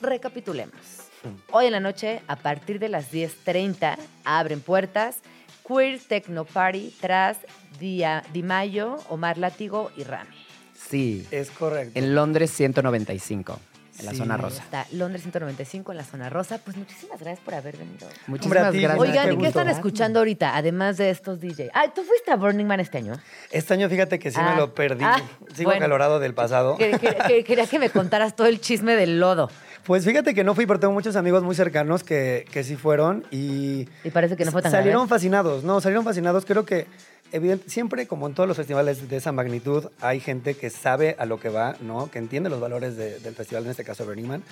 Speaker 2: recapitulemos. Hoy en la noche, a partir de las 10.30, abren puertas Queer Techno Party tras Dia, Di Mayo, Omar Látigo y Rami.
Speaker 9: Sí.
Speaker 8: Es correcto.
Speaker 9: En Londres 195. En la
Speaker 8: Sí.
Speaker 9: zona rosa.
Speaker 2: Está Londres 195 en la zona rosa. Pues muchísimas gracias por haber venido.
Speaker 9: Muchísimas
Speaker 8: ti,
Speaker 9: gracias.
Speaker 2: Oigan,
Speaker 8: qué
Speaker 2: ¿y qué
Speaker 8: gusto.
Speaker 2: están escuchando ahorita? Además de estos DJ. Ah, ¿tú fuiste a Burning Man este año?
Speaker 8: Este año fíjate que sí
Speaker 2: Ah.
Speaker 8: me lo perdí.
Speaker 2: Ah,
Speaker 8: Sigo
Speaker 2: bueno.
Speaker 8: acalorado del pasado.
Speaker 2: Que- que- que- quería que me contaras todo el chisme del lodo.
Speaker 8: Pues fíjate que no fui, pero tengo muchos amigos muy cercanos que, que sí fueron y...
Speaker 2: Y parece que no fue tan
Speaker 8: Salieron
Speaker 2: grave.
Speaker 8: fascinados, no, salieron fascinados. Creo que, evidente, siempre, como en todos los festivales de esa magnitud, hay gente que sabe a lo que va, ¿no? Que entiende los valores de- del festival, en este caso Burning Man.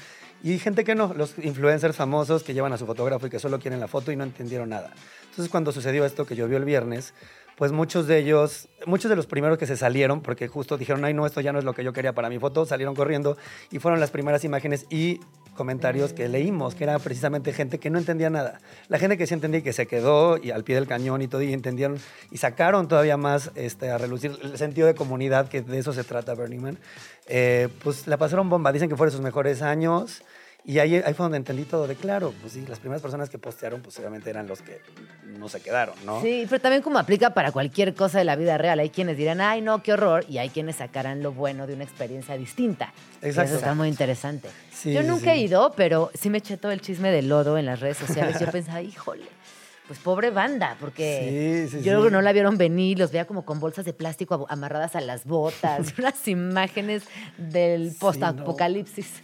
Speaker 8: Y gente que no, los influencers famosos que llevan a su fotógrafo y que solo quieren la foto y no entendieron nada. Entonces, cuando sucedió esto que llovió el viernes, pues muchos de ellos, muchos de los primeros que se salieron, porque justo dijeron, ay, no, esto ya no es lo que yo quería para mi foto, salieron corriendo y fueron las primeras imágenes y comentarios que leímos, que era precisamente gente que no entendía nada. La gente que sí entendía y que se quedó y al pie del cañón y todo, y entendieron y sacaron todavía más este, a relucir el sentido de comunidad, que de eso se trata Burning Man, eh, pues la pasaron bomba. Dicen que fueron sus mejores años. Y ahí, ahí fue donde entendí todo de claro. Pues sí, las primeras personas que postearon, pues obviamente eran los que no se quedaron, ¿no?
Speaker 2: Sí, pero también como aplica para cualquier cosa de la vida real. Hay quienes dirán, ay, no, qué horror. Y hay quienes sacarán lo bueno de una experiencia distinta.
Speaker 8: Exacto.
Speaker 2: Eso está muy interesante.
Speaker 8: Sí,
Speaker 2: Yo
Speaker 8: sí,
Speaker 2: nunca he ido, pero sí me eché todo el chisme del lodo en las redes sociales. Yo pensaba, híjole, pues pobre banda, porque
Speaker 8: Sí, sí,
Speaker 2: yo
Speaker 8: sí.
Speaker 2: creo que no la vieron venir, los veía como con bolsas de plástico amarradas a las botas, unas imágenes del post-apocalipsis.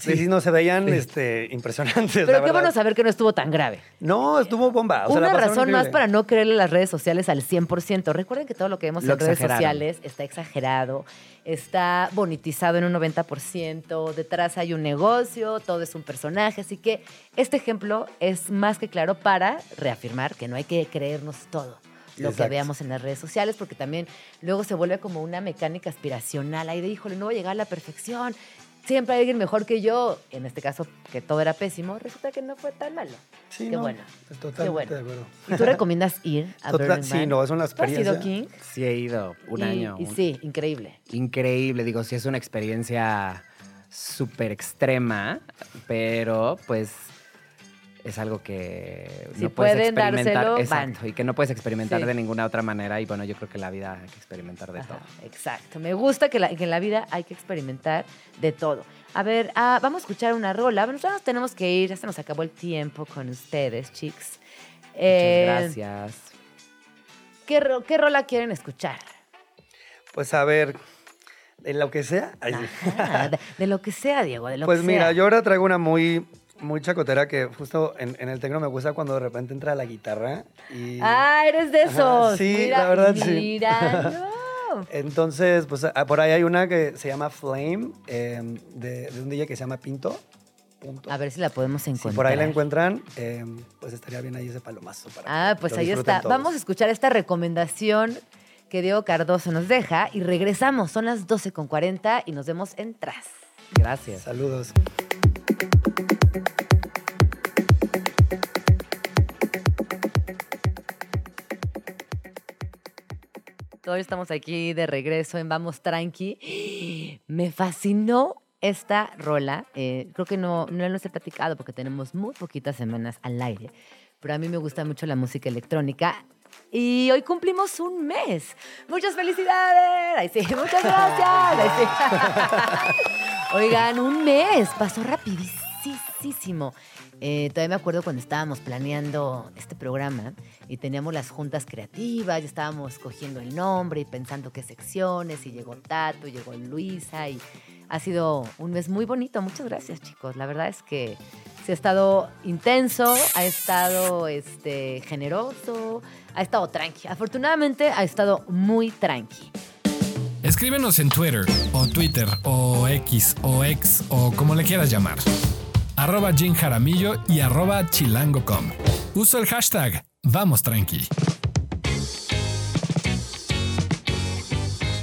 Speaker 8: Sí, sí, no, se veían este, impresionantes. la
Speaker 2: Pero qué
Speaker 8: verdad.
Speaker 2: bueno saber que no estuvo tan grave.
Speaker 8: No, estuvo bomba. o sea, la
Speaker 2: Una razón más para no creerle las redes sociales al 100%. Recuerden que todo lo que vemos
Speaker 9: Lo
Speaker 2: en redes sociales está exagerado, está bonitizado en un 90%, detrás hay un negocio, todo es un personaje. Así que este ejemplo es más que claro para reafirmar que no hay que creernos todo lo que veamos en las redes sociales, porque también luego se vuelve como una mecánica aspiracional ahí de, híjole, no voy a llegar a la perfección, siempre hay alguien mejor que yo, en este caso que todo era pésimo, resulta que no fue tan malo.
Speaker 8: Sí,
Speaker 2: Qué
Speaker 8: no,
Speaker 2: bueno.
Speaker 8: Totalmente
Speaker 2: Qué bueno.
Speaker 8: de acuerdo.
Speaker 2: ¿Y tú recomiendas ir a
Speaker 8: Total-
Speaker 2: Burning
Speaker 8: sí,
Speaker 2: Man?
Speaker 8: no, es una
Speaker 2: ¿Tú has ido,
Speaker 8: experiencia.
Speaker 2: King?
Speaker 9: Sí he ido un
Speaker 2: Y-
Speaker 9: año.
Speaker 2: Y
Speaker 9: un-
Speaker 2: sí, increíble.
Speaker 9: Increíble, digo, sí es una experiencia súper extrema, pero pues es algo que
Speaker 2: Si
Speaker 9: no puedes
Speaker 2: pueden
Speaker 9: experimentar.
Speaker 2: dárselo,
Speaker 9: exacto,
Speaker 2: van.
Speaker 9: y que no puedes experimentar
Speaker 2: Sí.
Speaker 9: de ninguna otra manera. Y bueno, yo creo que la vida hay que experimentar de
Speaker 2: Ajá,
Speaker 9: todo.
Speaker 2: exacto. Me gusta que, la- que en la vida hay que experimentar de todo. A ver, ah, vamos a escuchar una rola. Bueno, ya nos tenemos que ir. Ya se nos acabó el tiempo con ustedes, chicos. Eh,
Speaker 9: Muchas gracias.
Speaker 2: ¿qué, ro- ¿Qué rola quieren escuchar?
Speaker 8: Pues a ver, de lo que sea.
Speaker 2: Ajá, de lo que sea, Diego, de lo
Speaker 8: Pues
Speaker 2: que
Speaker 8: mira,
Speaker 2: sea.
Speaker 8: yo ahora traigo una muy, muy chacotera que justo en, en el tecno me gusta cuando de repente entra la guitarra y...
Speaker 2: Ah, eres de
Speaker 8: Ajá,
Speaker 2: esos.
Speaker 8: sí,
Speaker 2: Mira,
Speaker 8: la verdad, sí.
Speaker 2: No.
Speaker 8: Entonces, pues ah, por ahí hay una que se llama Flame, eh, de, de un DJ que se llama Pinto. Punto.
Speaker 2: A ver si la podemos
Speaker 8: si
Speaker 2: encontrar.
Speaker 8: por ahí la encuentran, eh, pues estaría bien ahí ese palomazo. Para
Speaker 2: Ah, pues ahí está.
Speaker 8: todos.
Speaker 2: Vamos a escuchar esta recomendación que Diego Cardoso nos deja y regresamos. Son las 12.40 y nos vemos en Tras.
Speaker 9: Gracias.
Speaker 8: Saludos.
Speaker 2: Todos estamos aquí de regreso en Vamos Tranqui. Me fascinó esta rola. Eh, creo que no, no los he platicado porque tenemos muy poquitas semanas al aire. Pero a mí me gusta mucho la música electrónica. Y hoy cumplimos un mes. ¡Muchas felicidades! Ay, sí, muchas gracias. Sí. Oigan, un mes. Pasó rapidísimo. Eh, todavía me acuerdo cuando estábamos planeando este programa y teníamos las juntas creativas y estábamos cogiendo el nombre y pensando qué secciones y llegó Tato, llegó Luisa y ha sido un mes muy bonito. Muchas gracias chicos. La verdad es que se ha estado intenso, ha estado este, generoso, ha estado tranqui. Afortunadamente ha estado muy tranqui.
Speaker 10: Escríbenos en Twitter o Twitter o X o X o como le quieras llamar. Arroba Jim Jaramillo y arroba chilango.com. Uso el hashtag Vamos Tranqui.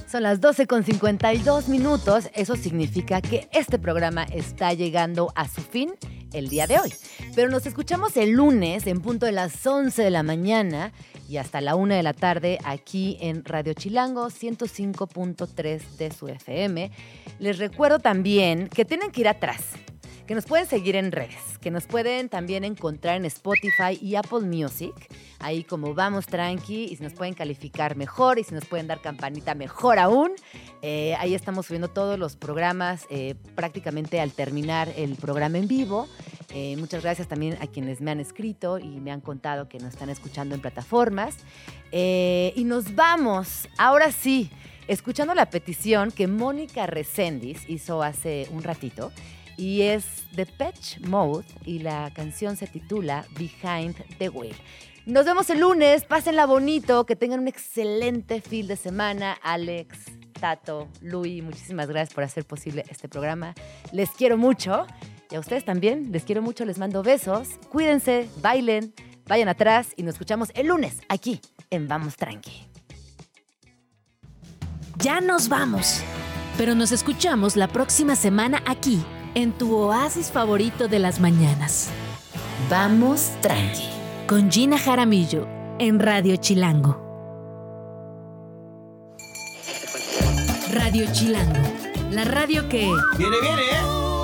Speaker 2: Son las 12 con 52 minutos. Eso significa que este programa está llegando a su fin el día de hoy. Pero nos escuchamos el lunes en punto de las 11 de la mañana y hasta la 1 de la tarde aquí en Radio Chilango 105.3 de su FM. Les recuerdo también que tienen que ir atrás, que nos pueden seguir en redes, que nos pueden también encontrar en Spotify y Apple Music. Ahí como vamos tranqui y si nos pueden calificar mejor y si nos pueden dar campanita mejor aún. Eh, ahí estamos subiendo todos los programas eh, prácticamente al terminar el programa en vivo. Eh, muchas gracias también a quienes me han escrito y me han contado que nos están escuchando en plataformas. Y nos vamos, ahora sí, escuchando la petición que Mónica Resendiz hizo hace un ratito. Y es The Patch Mode y la canción se titula Behind the Wheel. Nos vemos el lunes, pásenla bonito, que tengan un excelente fin de semana. Alex, Tato, Luis, muchísimas gracias por hacer posible este programa. Les quiero mucho. Y a ustedes también, les quiero mucho, les mando besos. Cuídense, bailen, vayan atrás y nos escuchamos el lunes aquí en Vamos Tranqui.
Speaker 5: Ya nos vamos. Pero nos escuchamos la próxima semana aquí, en tu oasis favorito de las mañanas.
Speaker 2: Vamos Tranqui.
Speaker 5: Con Gina Jaramillo, en Radio Chilango. Radio Chilango, la radio que...
Speaker 11: Viene, viene, ¿eh?